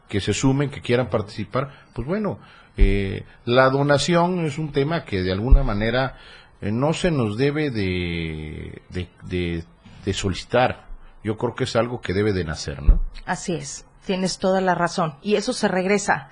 que se sumen, que quieran participar, pues bueno, eh, la donación es un tema que de alguna manera eh, no se nos debe de, de, de- de solicitar. Yo creo que es algo que debe de nacer, ¿no? Así es, tienes toda la razón. Y eso se regresa.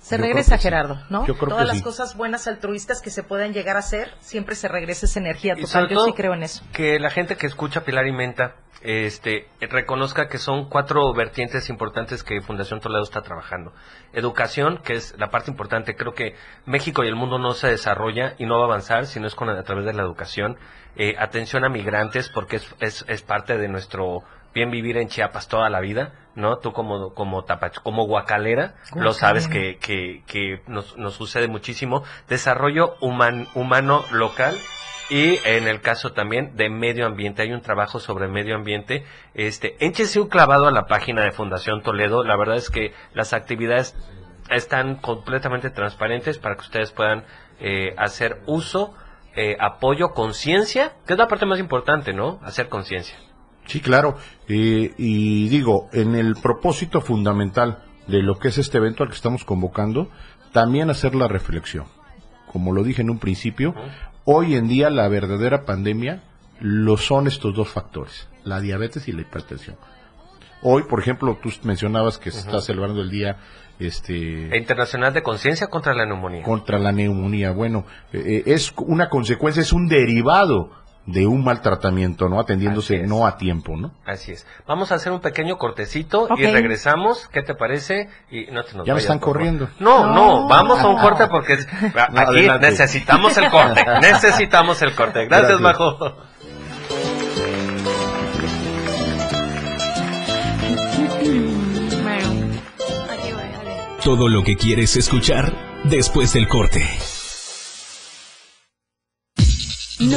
Se Yo regresa, sí. Gerardo, ¿no? Yo creo Todas que las sí. cosas buenas altruistas que se puedan llegar a hacer, siempre se regresa esa energía Y total. Yo sí creo en eso. Que la gente que escucha Pilar y Menta este, reconozca que son cuatro vertientes importantes que Fundación Toledo está trabajando. Educación, que es la parte importante. Creo que México y el mundo no se desarrolla y no va a avanzar si no es con, a través de la educación. Eh, atención a migrantes, porque es, es, es parte de nuestro bien vivir en Chiapas toda la vida, ¿no? Tú como, como tapach, como guacalera, lo sabes que, que, que nos, nos sucede muchísimo. Desarrollo human- humano local y en el caso también de medio ambiente, hay un trabajo sobre medio ambiente. Este, échese un clavado a la página de Fundación Toledo. La verdad es que las actividades están completamente transparentes para que ustedes puedan eh, hacer uso, eh, apoyo, conciencia, que es la parte más importante, ¿no? Hacer conciencia. Sí, claro. Eh, y digo, en el propósito fundamental de lo que es este evento al que estamos convocando, también hacer la reflexión. Como lo dije en un principio, hoy en día la verdadera pandemia lo son estos dos factores, la diabetes y la hipertensión. Hoy, por ejemplo, tú mencionabas que se está celebrando el día este Internacional de Conciencia contra la Neumonía. contra la neumonía. Bueno, eh, eh, es una consecuencia, es un derivado de un mal tratamiento, ¿no? Atendiéndose no a tiempo, ¿no? Así es. Vamos a hacer un pequeño cortecito y regresamos. ¿Qué te parece? Y no te nos Ya me están corriendo. No, no, No. vamos a un corte porque aquí adelante. necesitamos el corte. necesitamos el corte. Gracias, Gracias. Majo. Todo lo que quieres escuchar después del corte.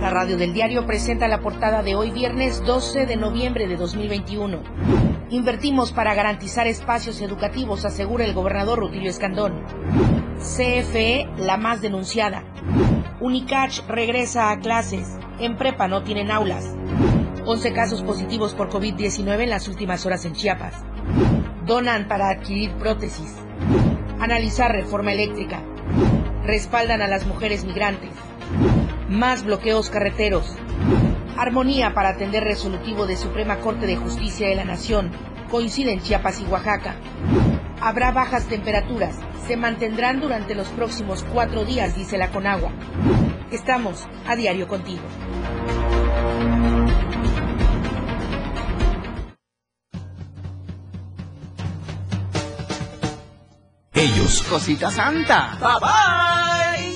La radio del diario presenta la portada de hoy viernes 12 de noviembre de 2021. Invertimos para garantizar espacios educativos, asegura el gobernador Rutilio Escandón. CFE, la más denunciada. Unicach regresa a clases. En prepa no tienen aulas. 11 casos positivos por COVID-19 en las últimas horas en Chiapas. Donan para adquirir prótesis. Analizar reforma eléctrica. Respaldan a las mujeres migrantes. Más bloqueos carreteros. Armonía para atender resolutivo de Suprema Corte de Justicia de la Nación. Coinciden Chiapas y Oaxaca. Habrá bajas temperaturas. Se mantendrán durante los próximos cuatro días, dice la Conagua. Estamos a diario contigo. Ellos. Cosita Santa. Bye bye.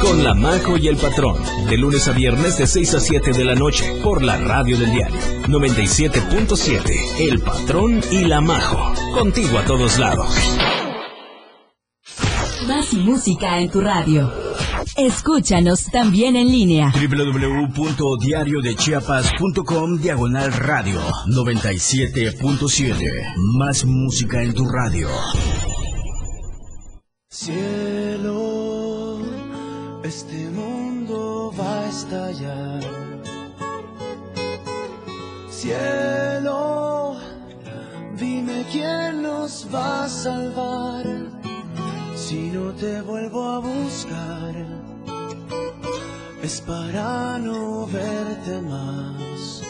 con La Majo y el Patrón, de lunes a viernes de 6 a 7 de la noche, por la radio del diario 97.7, El Patrón y La Majo, contigo a todos lados. Más música en tu radio. Escúchanos también en línea. www.diariodechiapas.com Diagonal Radio 97.7 Más música en tu radio Cielo, este mundo va a estallar. Cielo, dime quién nos va a salvar si no te vuelvo a buscar. Es para no verte más.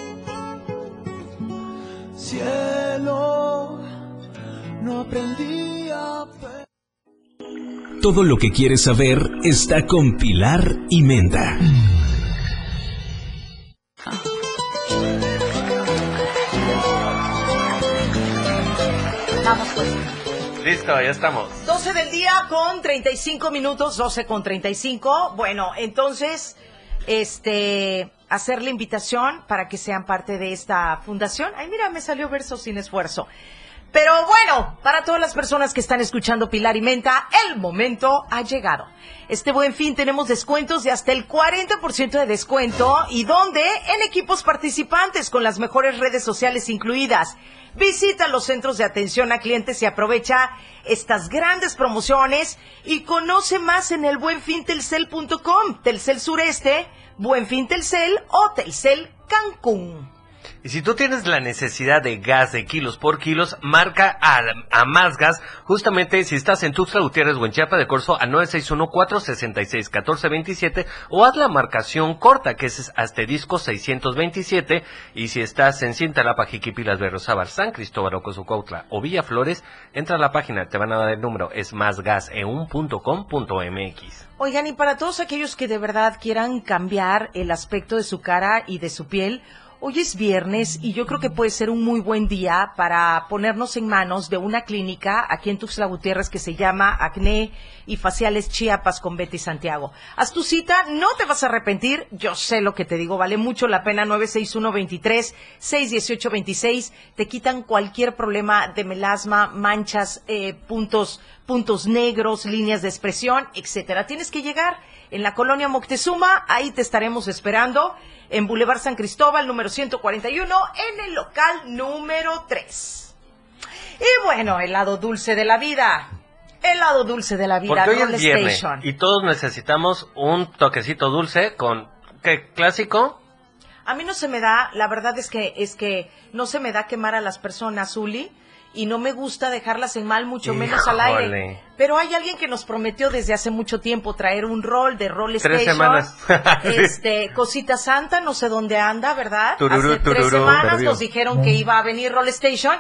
Cielo, no aprendí a Todo lo que quieres saber está con Pilar y Menda. Vamos pues. Listo, ya estamos. 12 del día con 35 minutos, 12 con 35. Bueno, entonces, este, hacer la invitación para que sean parte de esta fundación. Ay, mira, me salió verso sin esfuerzo. Pero bueno, para todas las personas que están escuchando Pilar y Menta, el momento ha llegado. Este buen fin tenemos descuentos de hasta el 40% de descuento y donde en equipos participantes con las mejores redes sociales incluidas. Visita los centros de atención a clientes y aprovecha estas grandes promociones y conoce más en el buenfintelcel.com, Telcel Sureste, Buenfin Telcel o Telcel Cancún. Y si tú tienes la necesidad de gas de kilos por kilos, marca a, a más gas. Justamente si estás en Tuxtla Gutiérrez o en Chiapa de Corzo a 961-466-1427 o haz la marcación corta que es asterisco 627. Y si estás en Cintalapa, Jiquipilas, Berrozábal, San Cristóbal, Ocosucautla o Villaflores, entra a la página, te van a dar el número, es másgaseun.com.mx. Oigan, y para todos aquellos que de verdad quieran cambiar el aspecto de su cara y de su piel, Hoy es viernes y yo creo que puede ser un muy buen día para ponernos en manos de una clínica aquí en Tuxtla Gutiérrez que se llama Acné y Faciales Chiapas con Betty Santiago. Haz tu cita, no te vas a arrepentir, yo sé lo que te digo, vale mucho la pena 961-23-618-26, te quitan cualquier problema de melasma, manchas, eh, puntos, puntos negros, líneas de expresión, etcétera. Tienes que llegar en la colonia Moctezuma, ahí te estaremos esperando en Boulevard San Cristóbal, número 141, en el local número 3. Y bueno, el lado dulce de la vida. El lado dulce de la vida. Porque hoy es viernes Station. y todos necesitamos un toquecito dulce con, ¿qué? ¿Clásico? A mí no se me da, la verdad es que es que no se me da quemar a las personas, Uli, y no me gusta dejarlas en mal, mucho menos al aire. Pero hay alguien que nos prometió desde hace mucho tiempo traer un rol de Roll Tres Station. semanas. Este, Cosita Santa, no sé dónde anda, ¿verdad? Tururú, hace tres semanas Perdió. nos dijeron que iba a venir Roll Station.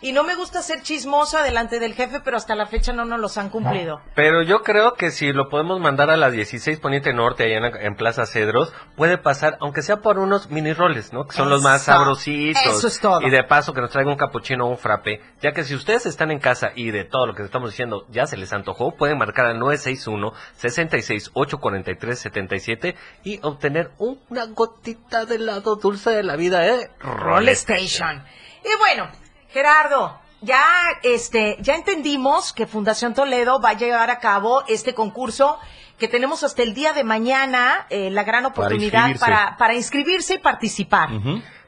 Y no me gusta ser chismosa delante del jefe, pero hasta la fecha no nos los han cumplido. Pero yo creo que si lo podemos mandar a las 16 Poniente Norte, allá en, en Plaza Cedros, puede pasar, aunque sea por unos mini roles, ¿no? Que son los más sabrositos. eso es todo. Y de paso que nos traiga un capuchino o un frappe. Ya que si ustedes están en casa y de todo lo que estamos diciendo ya se les antojó, pueden marcar al 961 66 843 77 y obtener una gotita de helado dulce de la vida, ¿eh? Roll Station. Y bueno, Gerardo, ya este, ya entendimos que Fundación Toledo va a llevar a cabo este concurso que tenemos hasta el día de mañana eh, la gran oportunidad inscribirse. para, para inscribirse y participar.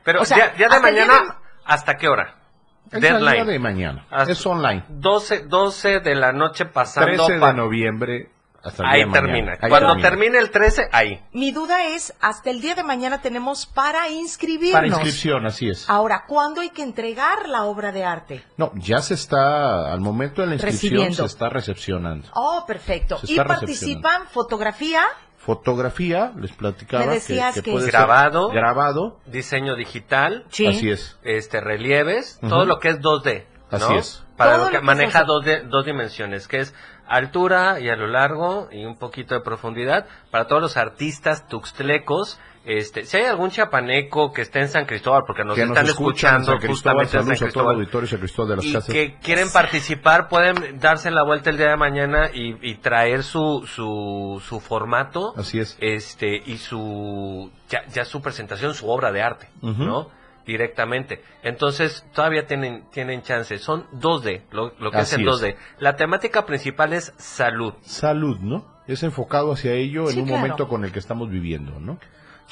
Pero O sea, ya, ya de mañana, ¿hasta qué hora? Es el día Deadline. de mañana. Hasta- Es online. 12, 12 de la noche pasando 13 de pa- noviembre hasta el día Ahí termina. Ahí Cuando termina. termine el 13, ahí. Mi duda es, hasta el día de mañana tenemos para inscribirnos. Para inscripción, así es. Ahora, ¿cuándo hay que entregar la obra de arte? No, ya se está, al momento de la inscripción Recibiendo. se está recepcionando. Oh, perfecto. Y participan fotografía, Fotografía, les platicaba Me decías que- puede ser grabado, grabado, diseño digital, Sí. así es. este relieves, Ujú. todo lo que es 2D, ¿no? Así es. Para Todo lo que lo que maneja dos, de- dos dimensiones, que es altura y a lo largo y un poquito de profundidad para todos los artistas tuxtlecos. Este, si hay algún chapaneco que esté en San Cristóbal, porque nos que están nos escuchan, escuchando justamente en San a todo Cristóbal auditorio San Cristóbal de las y Casas. que quieren participar pueden darse la vuelta el día de mañana y, y traer su, su, su formato Así es. este y su ya, ya su presentación su obra de arte no directamente entonces todavía tienen tienen chance son 2D lo, lo que Así es el es. 2D la temática principal es salud Salud, ¿no? Es enfocado hacia ello Sí, en un claro. momento con el que estamos viviendo, ¿no?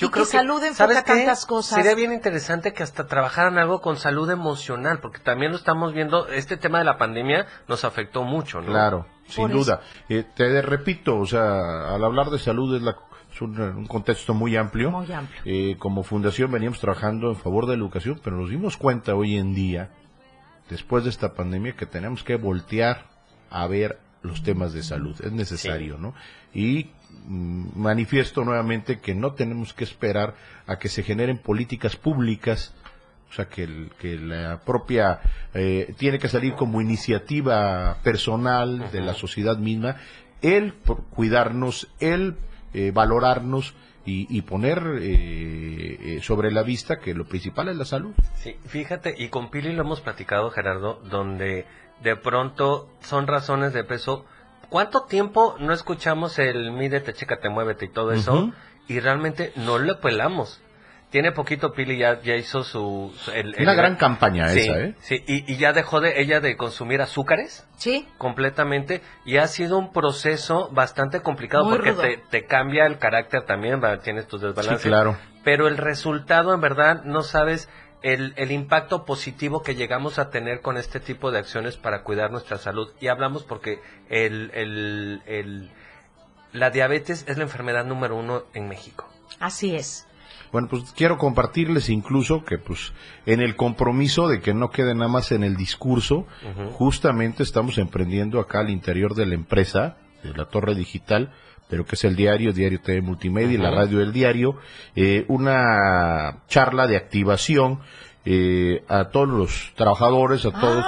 y que salud enfoca ¿sabes qué? tantas cosas. Sería bien interesante que hasta trabajaran algo con salud emocional, porque también lo estamos viendo, este tema de la pandemia nos afectó mucho, ¿no? Claro, sin Por duda. Eh, te repito, o sea, al hablar de salud es, la- es un, un contexto muy amplio. Muy amplio. Eh, como fundación veníamos trabajando en favor de la educación, pero nos dimos cuenta hoy en día, después de esta pandemia, que tenemos que voltear a ver los temas de salud. Es necesario, ¿no? Y mm, manifiesto nuevamente que no tenemos que esperar a que se generen políticas públicas o sea, que, el- que la propia eh, tiene que salir como iniciativa personal de la sociedad misma, el cuidarnos, el eh, valorarnos y, y poner eh, eh, sobre la vista que lo principal es la salud. Sí, fíjate, y con Pili lo hemos platicado, Gerardo, donde de pronto son razones de peso. ¿Cuánto tiempo no escuchamos el mídete, chécate, muévete y todo eso? Y realmente no lo pelamos. Tiene poquito Pili ya, ya hizo su... su- el- Una el- gran campaña Sí, esa, ¿eh? Sí, y, y ya dejó de ella de consumir azúcares Sí, completamente y ha sido un proceso bastante complicado Muy porque te, te cambia el carácter también, va, tienes tus desbalances Sí, claro. pero el resultado en verdad no sabes el, el impacto positivo que llegamos a tener con este tipo de acciones para cuidar nuestra salud. Y hablamos porque el, el, el- la diabetes es la enfermedad número uno en México. así es. Bueno, pues quiero compartirles incluso que pues en el compromiso de que no quede nada más en el discurso, justamente estamos emprendiendo acá al interior de la empresa, de la torre digital, pero que es el diario, Diario TV Multimedia y la radio del diario, eh, una charla de activación eh, a todos los trabajadores, a todos.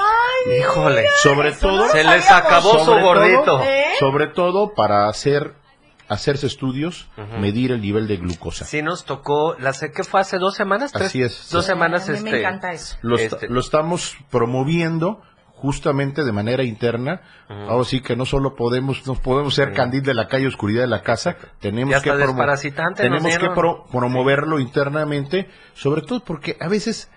Híjole. Sobre todo. Se les acabó su todo- gordito. Sobre todo para hacer hacerse estudios, medir el nivel de glucosa. Sí nos tocó, la sé que fue hace dos semanas, tres, Así es. dos Sí. semanas. A mí me este, encanta eso. Lo, Este- lo estamos promoviendo justamente de manera interna. Ahora sí que no solo podemos, no podemos ser Sí. candil de la calle, oscuridad de la casa, tenemos que, promo- nos tenemos que pro- promoverlo internamente, sobre todo porque a veces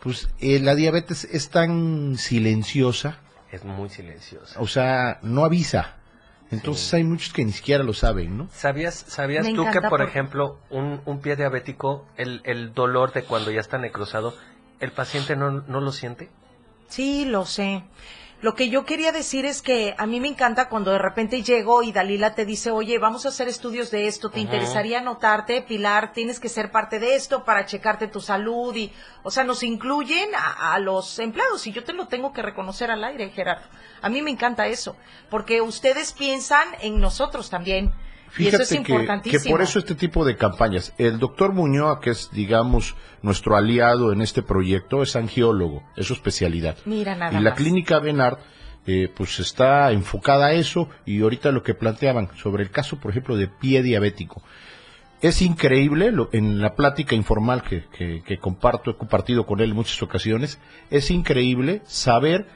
pues eh, la diabetes es tan silenciosa, Es muy silenciosa. o sea, no avisa. Entonces hay muchos que ni siquiera lo saben, ¿no? ¿Sabías, sabías Me tú que, por porque- ejemplo, un, un pie diabético, el, el dolor de cuando ya está necrosado, el paciente no, no lo siente? Sí, lo sé. Lo que yo quería decir es que a mí me encanta cuando de repente llego y Dalila te dice, oye, vamos a hacer estudios de esto, ¿te interesaría anotarte, Pilar? Tienes que ser parte de esto para checarte tu salud y, o sea, nos incluyen a, a los empleados y yo te lo tengo que reconocer al aire, Gerardo. A mí me encanta eso, porque ustedes piensan en nosotros también. Y eso es Fíjate que, que por eso este tipo de campañas. El doctor Muñoz, que es, digamos, nuestro aliado en este proyecto, es angiólogo, es su especialidad. Mira nada y la más. clínica Benard, eh, pues está enfocada a eso y ahorita lo que planteaban sobre el caso, por ejemplo, de pie diabético. Es increíble, lo- en la plática informal que, que- que comparto, he compartido con él en muchas ocasiones, es increíble saber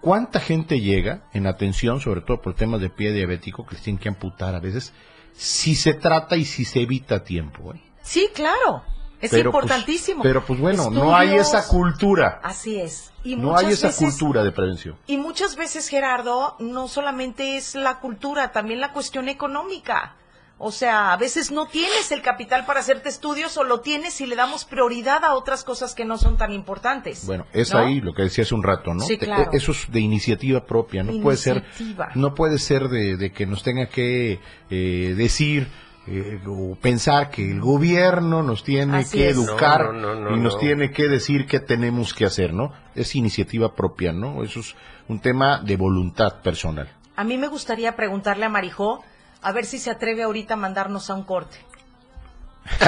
cuánta gente llega en atención, sobre todo por temas de pie diabético, que les tienen que amputar a veces, si se trata y si se evita a tiempo. ¿eh? Sí, claro. Es Pero, pues, importantísimo. pero pues bueno, no hay esa cultura. Así es. Y no hay esa veces- cultura de prevención. Y muchas veces, Gerardo, no solamente es la cultura, también la cuestión económica. O sea, a veces no tienes el capital para hacerte estudios o lo tienes y le damos prioridad a otras cosas que no son tan importantes. Bueno, es ¿no? ahí lo que decía hace un rato, ¿no? Sí, Te- claro. Eso es de iniciativa propia, no puede ser, no puede ser de, de que nos tenga que eh, decir eh, o pensar que el gobierno nos tiene Así que es. educar No, no, no, y nos no. tiene que decir qué tenemos que hacer, ¿no? Es iniciativa propia, ¿no? Eso es un tema de voluntad personal. A mí me gustaría preguntarle a Marijó a ver si se atreve ahorita a mandarnos a un corte.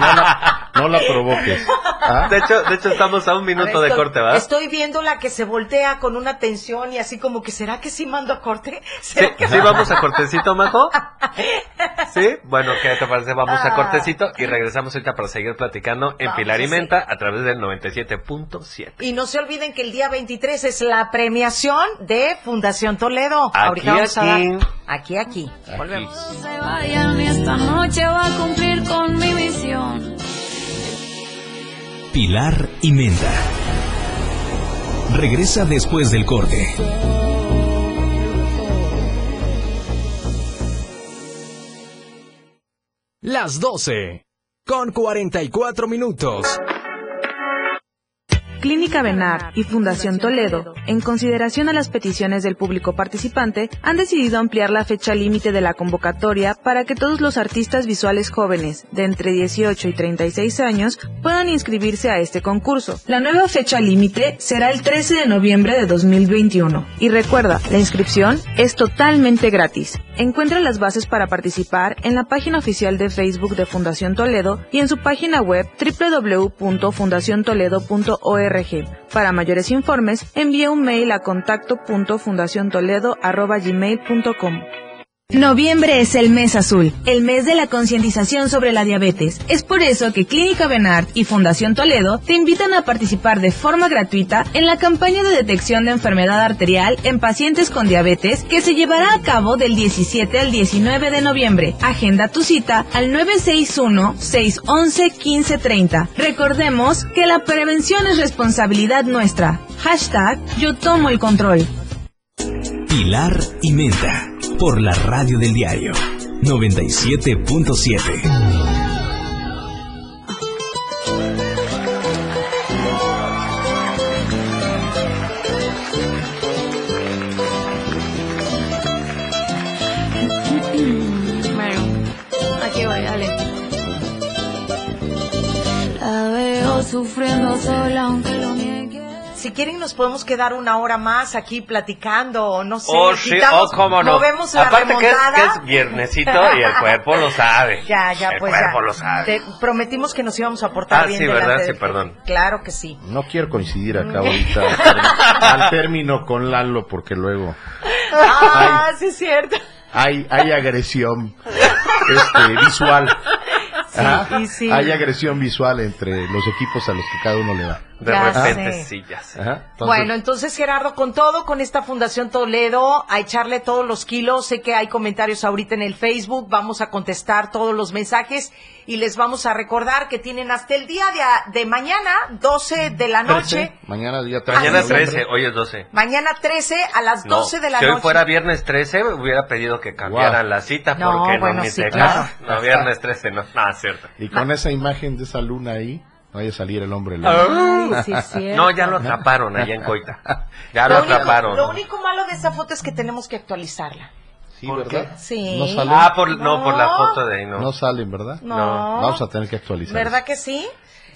No la provoques. ¿Ah? De hecho, de hecho estamos a un minuto A ver, de estoy- corte, ¿verdad? Estoy viendo la que se voltea con una tensión y así como que, ¿será que sí mando a corte? Sí, ¿Será que sí, vamos a cortecito, Majo. Sí, bueno, ¿qué te parece? Vamos a Ah. cortecito y regresamos ahorita para seguir platicando en Vamos Pilar y a Menta a través del 97.7. Y no se olviden que el día 23 es la premiación de Fundación Toledo. Aquí, Ahorita vamos a aquí. dar- aquí, aquí. Volvemos. se vayan, esta noche va a cumplir con mi misión. Pilar y Menta. Regresa después del corte. Las 12. Con 44 minutos. Clínica Benar y Fundación Toledo, en consideración a las peticiones del público participante, han decidido ampliar la fecha límite de la convocatoria para que todos los artistas visuales jóvenes de entre 18 y 36 años puedan inscribirse a este concurso. La nueva fecha límite será el 13 de noviembre de 2021. Y recuerda, la inscripción es totalmente gratis. Encuentra las bases para participar en la página oficial de Facebook de Fundación Toledo y en su página web www.fundaciontoledo.org. Para mayores informes, envía un mail a contacto.fundaciontoledo.gmail.com. Noviembre es el mes azul, el mes de la concientización sobre la diabetes. Es por eso que Clínica Benard y Fundación Toledo te invitan a participar de forma gratuita en la campaña de detección de enfermedad arterial en pacientes con diabetes que se llevará a cabo del 17 al 19 de noviembre. Agenda tu cita al 961-611-1530. Recordemos que la prevención es responsabilidad nuestra. Hashtag yo tomo el control. Pilar y Menta. Por la radio del diario. 97.7. Si quieren nos podemos quedar una hora más aquí platicando o no sé. Oh, sí, quitamos- oh, cómo no. Movemos la Aparte que es, que es viernesito y el cuerpo lo sabe. Ya, ya, el pues cuerpo ya. lo sabe. Te prometimos que nos íbamos a portar Ah, bien sí, ¿verdad? Sí, perdón. Claro que sí. No quiero coincidir acá ahorita al término con Lalo porque luego Ah, sí es cierto. hay, hay agresión este, visual. Sí, sí. Hay agresión visual entre los equipos a los que cada uno le va. De Ya repente sé. sí, ya sé. Entonces, bueno, entonces Gerardo, con todo, con esta Fundación Toledo, a echarle todos los kilos. Sé que hay comentarios ahorita en el Facebook, vamos a contestar todos los mensajes y les vamos a recordar que tienen hasta el día de, de mañana, 12 de la noche, 13, mañana día 13. Mañana Ah, sí, 13, hoy es 12. mañana 13 a las No, 12 de la si noche. hoy fuera viernes 13, hubiera pedido que cambiaran Wow. la cita No, porque bueno, no me sí, claro. No, viernes 13, no, no, es cierto. Y con esa imagen de esa luna ahí, vaya a salir el hombre lobo. Ay, sí es cierto. No, ya lo atraparon allá en Coita. Ya lo, Lo único, atraparon. lo único malo de esa foto es que tenemos que actualizarla. Sí, ¿Por ¿verdad? Sí. No salen. Ah, por, no, por la foto de ahí, no. No salen, ¿verdad? No. Vamos a tener que actualizar. ¿Verdad que sí?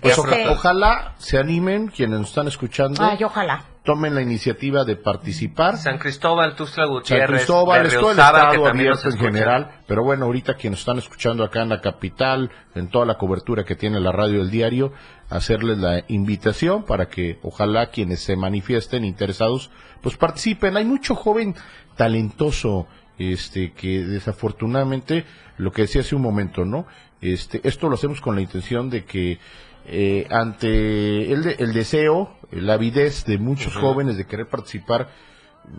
Pues oja- ojalá se animen quienes nos están escuchando, Ay, ojalá. tomen la iniciativa de participar. San Cristóbal, Tuxtla San Gutiérrez, Cristóbal, es todo el Berriozábal, que estado también nos abierto en general, pero bueno, ahorita quienes están escuchando acá en la capital, en toda la cobertura que tiene la radio del diario, hacerles la invitación para que ojalá quienes se manifiesten interesados, pues participen. Hay mucho joven talentoso, este, que desafortunadamente, lo que decía hace un momento, ¿no? Este, esto lo hacemos con la intención de que eh, ante el, de- el deseo, la avidez de muchos jóvenes de querer participar,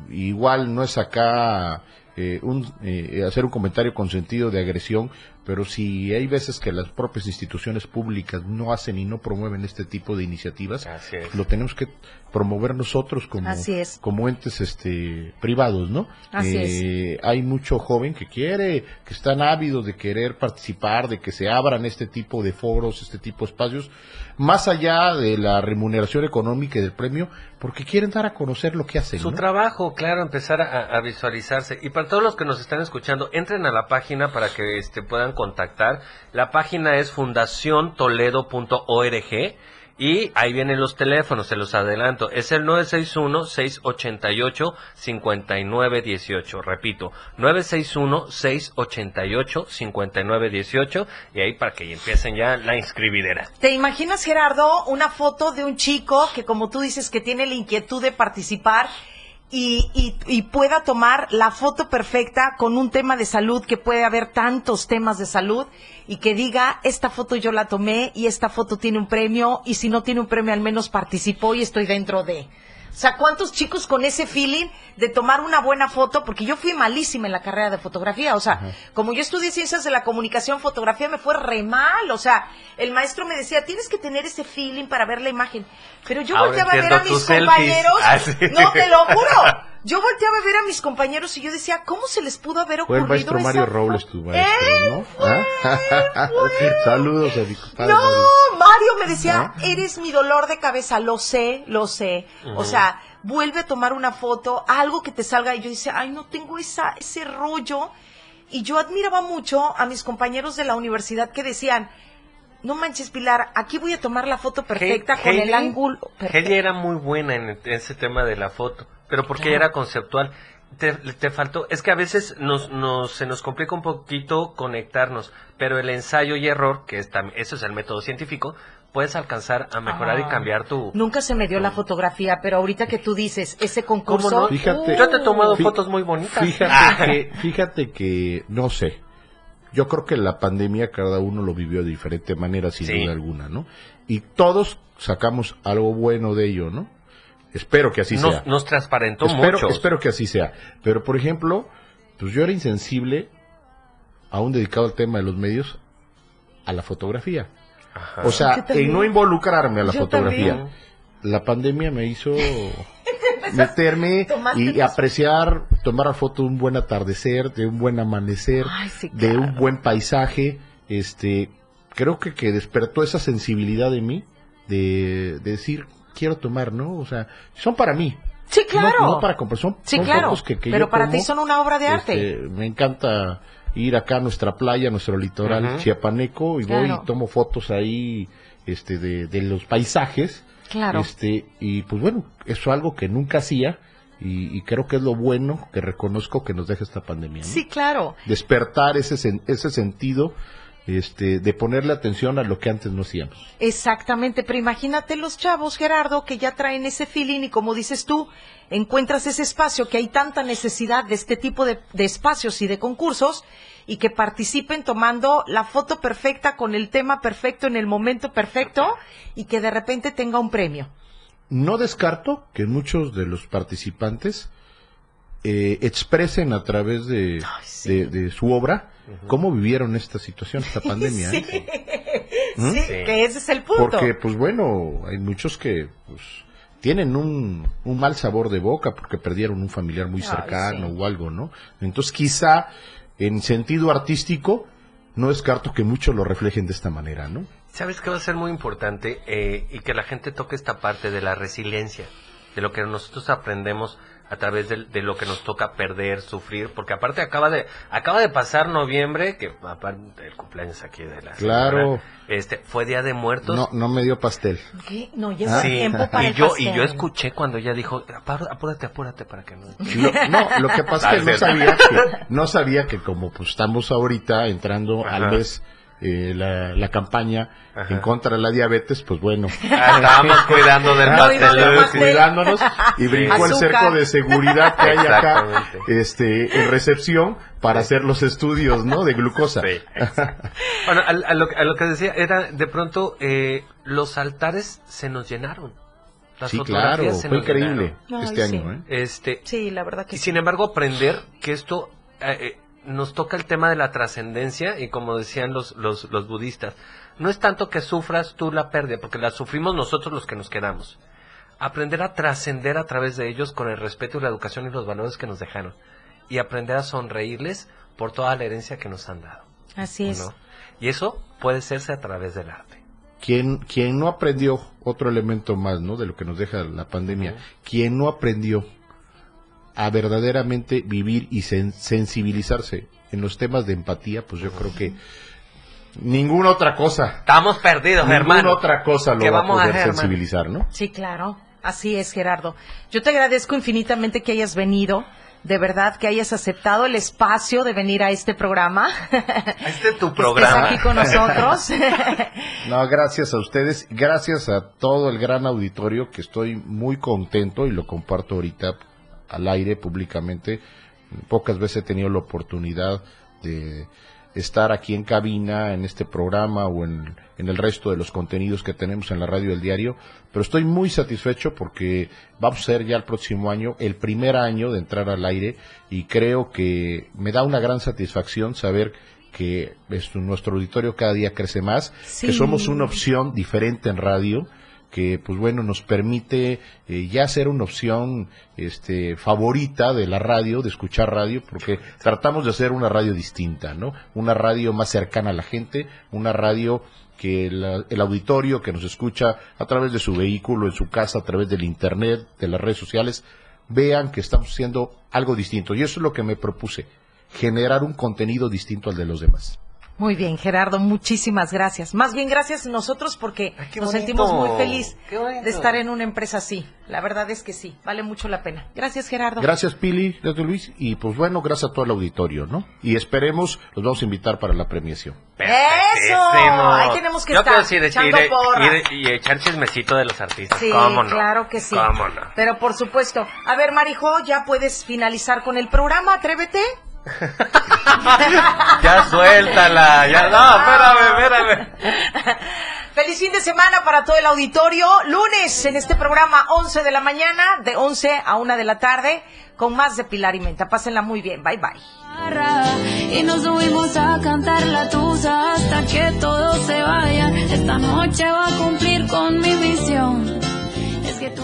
igual no es acá eh, un, eh, hacer un comentario con sentido de agresión, pero si hay veces que las propias instituciones públicas no hacen y no promueven este tipo de iniciativas, lo tenemos que promover nosotros como, Así es. como entes este, privados, ¿no? Así Eh, Hay mucho joven que quiere, que están ávidos de querer participar, de que se abran este tipo de foros, este tipo de espacios, más allá de la remuneración económica y del premio, porque quieren dar a conocer lo que hacen. Su ¿no? trabajo, claro, empezar a, a visualizarse. Y para todos los que nos están escuchando, entren a la página para que este, puedan contactar. La página es fundaciontoledo.org y ahí vienen los teléfonos, se los adelanto. Es el 961-688-5918. Repito, 961-688-5918 y ahí para que empiecen ya la inscribidera. ¿Te imaginas, Gerardo, una foto de un chico que, como tú dices, que tiene la inquietud de participar y, y- y pueda tomar la foto perfecta con un tema de salud, que puede haber tantos temas de salud, y que diga, esta foto yo la tomé y esta foto tiene un premio, y si no tiene un premio, al menos participó y estoy dentro de... O sea, ¿cuántos chicos con ese feeling de tomar una buena foto? Porque yo fui malísima en la carrera de fotografía. O sea, como yo estudié ciencias de la comunicación, fotografía me fue re mal. O sea, el maestro me decía, tienes que tener ese feeling para ver la imagen. Pero yo Ahora volteaba a ver a mis compañeros. Ah, sí. No, te lo juro. Yo volteaba a ver a mis compañeros y yo decía, ¿cómo se les pudo haber Fue ocurrido el maestro esa Mario Robles tu maestro, ¿no? ¿Ah? Saludos a mi compadre No, Mario. Mario me decía, ¿Ah? eres mi dolor de cabeza, lo sé, lo sé. O sea, vuelve a tomar una foto, algo que te salga y yo decía, ay, no tengo esa, ese rollo. Y yo admiraba mucho a mis compañeros de la universidad que decían, no manches, Pilar, aquí voy a tomar la foto perfecta con el ángulo. perfecto". Heidi era muy buena en, ese tema de la foto, pero porque Claro. era conceptual. Te, te faltó, es que a veces nos, nos, se nos complica un poquito conectarnos, pero el ensayo y error, que es eso es el método científico, puedes alcanzar a mejorar y Ah. cambiar tu... Nunca se me dio la fotografía, pero ahorita que tú dices, ese concurso. ¿Cómo no? Fíjate. Yo te he tomado Fí- fotos muy bonitas. Fíjate Ah. que, fíjate que, no sé, yo creo que la pandemia cada uno lo vivió de diferente manera, sin Sí. duda alguna, ¿no? Y todos sacamos algo bueno de ello, ¿no? Espero que así nos, sea. nos transparentó espero, mucho. espero que así sea. Pero, por ejemplo, pues yo era insensible, aún dedicado al tema de los medios, a la fotografía. O sea, en no involucrarme a la Yo fotografía. también. La pandemia me hizo meterme y tus- apreciar, tomar la foto de un buen atardecer, de un buen amanecer, Ay, sí, de un buen paisaje. Este, creo que, que despertó esa sensibilidad de mí de, de decir, quiero tomar, ¿no? O sea, son para mí. Sí, claro. No, no para comprar, son, Sí, son claro. fotos que, que pero yo para ti son una obra de arte. Este, me encanta ir acá a nuestra playa, a nuestro litoral chiapaneco y voy y tomo fotos ahí este de, de los paisajes. Claro. Este, y pues bueno, eso es algo que nunca hacía y, y creo que es lo bueno que reconozco que nos deja esta pandemia. ¿no? Sí, claro. Despertar ese, sen- ese sentido este, de ponerle atención a lo que antes no hacíamos. Exactamente, pero imagínate los chavos, Gerardo, que ya traen ese feeling y como dices tú, encuentras ese espacio, que hay tanta necesidad de este tipo de, de espacios y de concursos y que participen tomando la foto perfecta con el tema perfecto en el momento perfecto y que de repente tenga un premio. No descarto que muchos de los participantes eh, expresen a través de, de, de su obra cómo vivieron esta situación, esta pandemia. Sí, ¿eh? ¿Mm? sí, que ese es el punto. Porque, pues bueno, hay muchos que pues, tienen un, un mal sabor de boca porque perdieron un familiar muy Ay, cercano sí. o algo, ¿no? Entonces, quizá en sentido artístico, no descarto que muchos lo reflejen de esta manera, ¿no? ¿Sabes qué va a ser muy importante? Eh, y que la gente toque esta parte de la resiliencia, de lo que nosotros aprendemos a través de, de lo que nos toca perder, sufrir, porque aparte acaba de acaba de pasar noviembre, que aparte el cumpleaños aquí de la Claro. este fue Día de Muertos. No, no me dio pastel. ¿Qué? No, Sí, tiempo para y el yo pastel. y yo escuché cuando ella dijo, "Apá- apúrate, apúrate para que no. Lo- no, lo que pasa es que no sabía que, no sabía que como pues estamos ahorita entrando Ajá. al mes eh, la, la campaña Ajá. en contra de la diabetes, pues bueno. Estábamos cuidando del pastel. cuidándonos y brincó el cerco de seguridad que hay acá este, en recepción para hacer los estudios, ¿no? De glucosa. Sí, Bueno, a, a lo, que- a lo que decía era, de pronto, eh, los altares se nos llenaron. Las Sí, fotografías claro, se fue nos increíble llenaron. este Ay, sí. año, ¿eh? Este, Sí, la verdad que y sí. sin embargo, aprender que esto eh, eh, nos toca el tema de la trascendencia y como decían los, los, los budistas, no es tanto que sufras tú la pérdida, porque la sufrimos nosotros los que nos quedamos. Aprender a trascender a través de ellos con el respeto y la educación y los valores que nos dejaron. Y aprender a sonreírles por toda la herencia que nos han dado. Así es. ¿no? Y eso puede hacerse a través del arte. Quien, quien no aprendió, otro elemento más, ¿no? De lo que nos deja la pandemia, quien no aprendió a verdaderamente vivir y sen- sensibilizarse en los temas de empatía, pues yo creo que ninguna otra cosa, Estamos perdidos, ninguna hermano. otra cosa lo ¿Qué va a poder hermano? sensibilizar, ¿no? Sí, claro. Así es, Gerardo. Yo te agradezco infinitamente que hayas venido. De verdad que hayas aceptado el espacio de venir a este programa. Este es tu Que programa. estés aquí con nosotros. No, gracias a ustedes, gracias a todo el gran auditorio que estoy muy contento y lo comparto ahorita al aire públicamente. Pocas veces he tenido la oportunidad de estar aquí en cabina, en este programa o en, en el resto de los contenidos que tenemos en la radio del diario, pero estoy muy satisfecho porque vamos a ser ya el próximo año el primer año de entrar al aire y creo que me da una gran satisfacción saber que esto, nuestro auditorio cada día crece más, Sí. que somos una opción diferente en radio, que pues bueno nos permite eh, ya ser una opción este favorita de la radio, de escuchar radio, porque tratamos de hacer una radio distinta, ¿no? Una radio más cercana a la gente, una radio que el auditorio que nos escucha a través de su vehículo, en su casa, a través del internet, de las redes sociales, vean que estamos haciendo algo distinto. Y eso es lo que me propuse, generar un contenido distinto al de los demás. Muy bien, Gerardo, muchísimas gracias. Más bien gracias a nosotros porque nos bonito. sentimos muy feliz de estar en una empresa así. La verdad es que sí, vale mucho la pena. Gracias, Gerardo. Gracias, Pili, gracias, Luis. Y pues bueno, gracias a todo el auditorio, ¿no? Y esperemos, los vamos a invitar para la premiación. ¡Eso! Ahí tenemos que Yo estar, quiero decir, echando ir- ir- y echar chismecito de los artistas. Sí, ¿Cómo no? claro que sí. ¿Cómo no? Pero por supuesto. A ver, Marijo, ya puedes finalizar con el programa, atrévete. Ya suéltala, ya no, espérame, espérame. Feliz fin de semana para todo el auditorio. Lunes en este programa 11 de la mañana, de 11 a 1 de la tarde, con más de Pilar y Menta. Pásenla muy bien. Bye bye. Y nos subimos a cantar la tusa hasta que todos se vayan. Esta noche va a cumplir con mi misión. Es que tú...